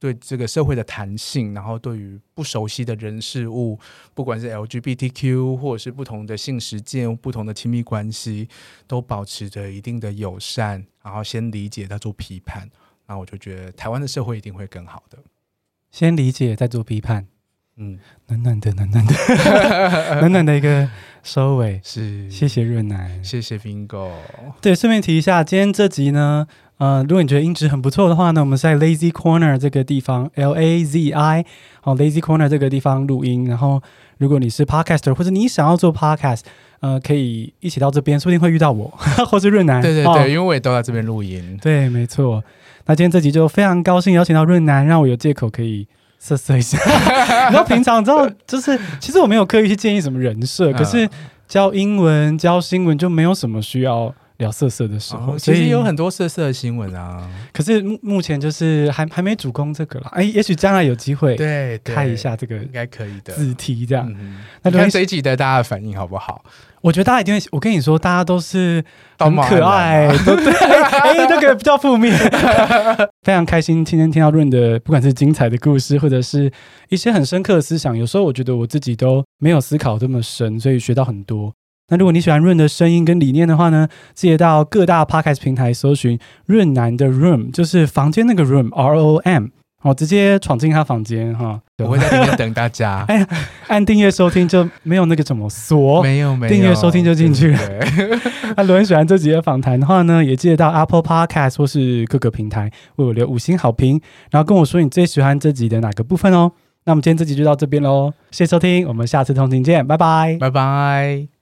对这个社会的弹性，然后对于不熟悉的人事物，不管是 LGBTQ 或者是不同的性实践、不同的亲密关系，都保持着一定的友善，然后先理解再做批判。那我就觉得台湾的社会一定会更好的。先理解再做批判，嗯，暖暖的，暖暖的，暖暖的一个收尾。是，谢谢润男，谢谢 Bingo。对，顺便提一下，今天这集呢，呃，如果你觉得音质很不错的话呢，我们在 Lazy Corner 这个地方，L A Z I，好，Lazy Corner 这个地方录音。然后，如果你是 Podcaster 或者你想要做 Podcast，呃，可以一起到这边，说不定会遇到我，或是润南。对对对，哦、因为我也都在这边录音。对，没错。那今天这集就非常高兴邀请到润南，让我有借口可以。瑟瑟一下，然后平常你知道，就是其实我没有刻意去建议什么人设，可是教英文、教新闻就没有什么需要聊色色的时候。哦、其实有很多色色的新闻啊，可是目目前就是还还没主攻这个了。哎，也许将来有机会，对，开一下这个应该可以的子题这样。嗯、那看这一集的大家的反应好不好？我觉得大家一定会，我跟你说，大家都是很可爱，都 对。哎，这个比较负面。非常开心今天听到润的，不管是精彩的故事，或者是一些很深刻的思想，有时候我觉得我自己都没有思考这么深，所以学到很多。那如果你喜欢润的声音跟理念的话呢，记得到各大 Podcast 平台搜寻润南的 Room，就是房间那个 Room，R O M。我直接闯进他房间哈，我会在里面等大家。哎呀，按订阅收听就没有那个怎么锁，没有没有，订阅收听就进去了。那如果你喜欢这集的访谈的话呢，也记得到 Apple Podcast 或是各个平台为我留五星好评，然后跟我说你最喜欢这集的哪个部分哦。那我们今天这集就到这边喽，谢谢收听，我们下次通勤见，拜拜，拜拜。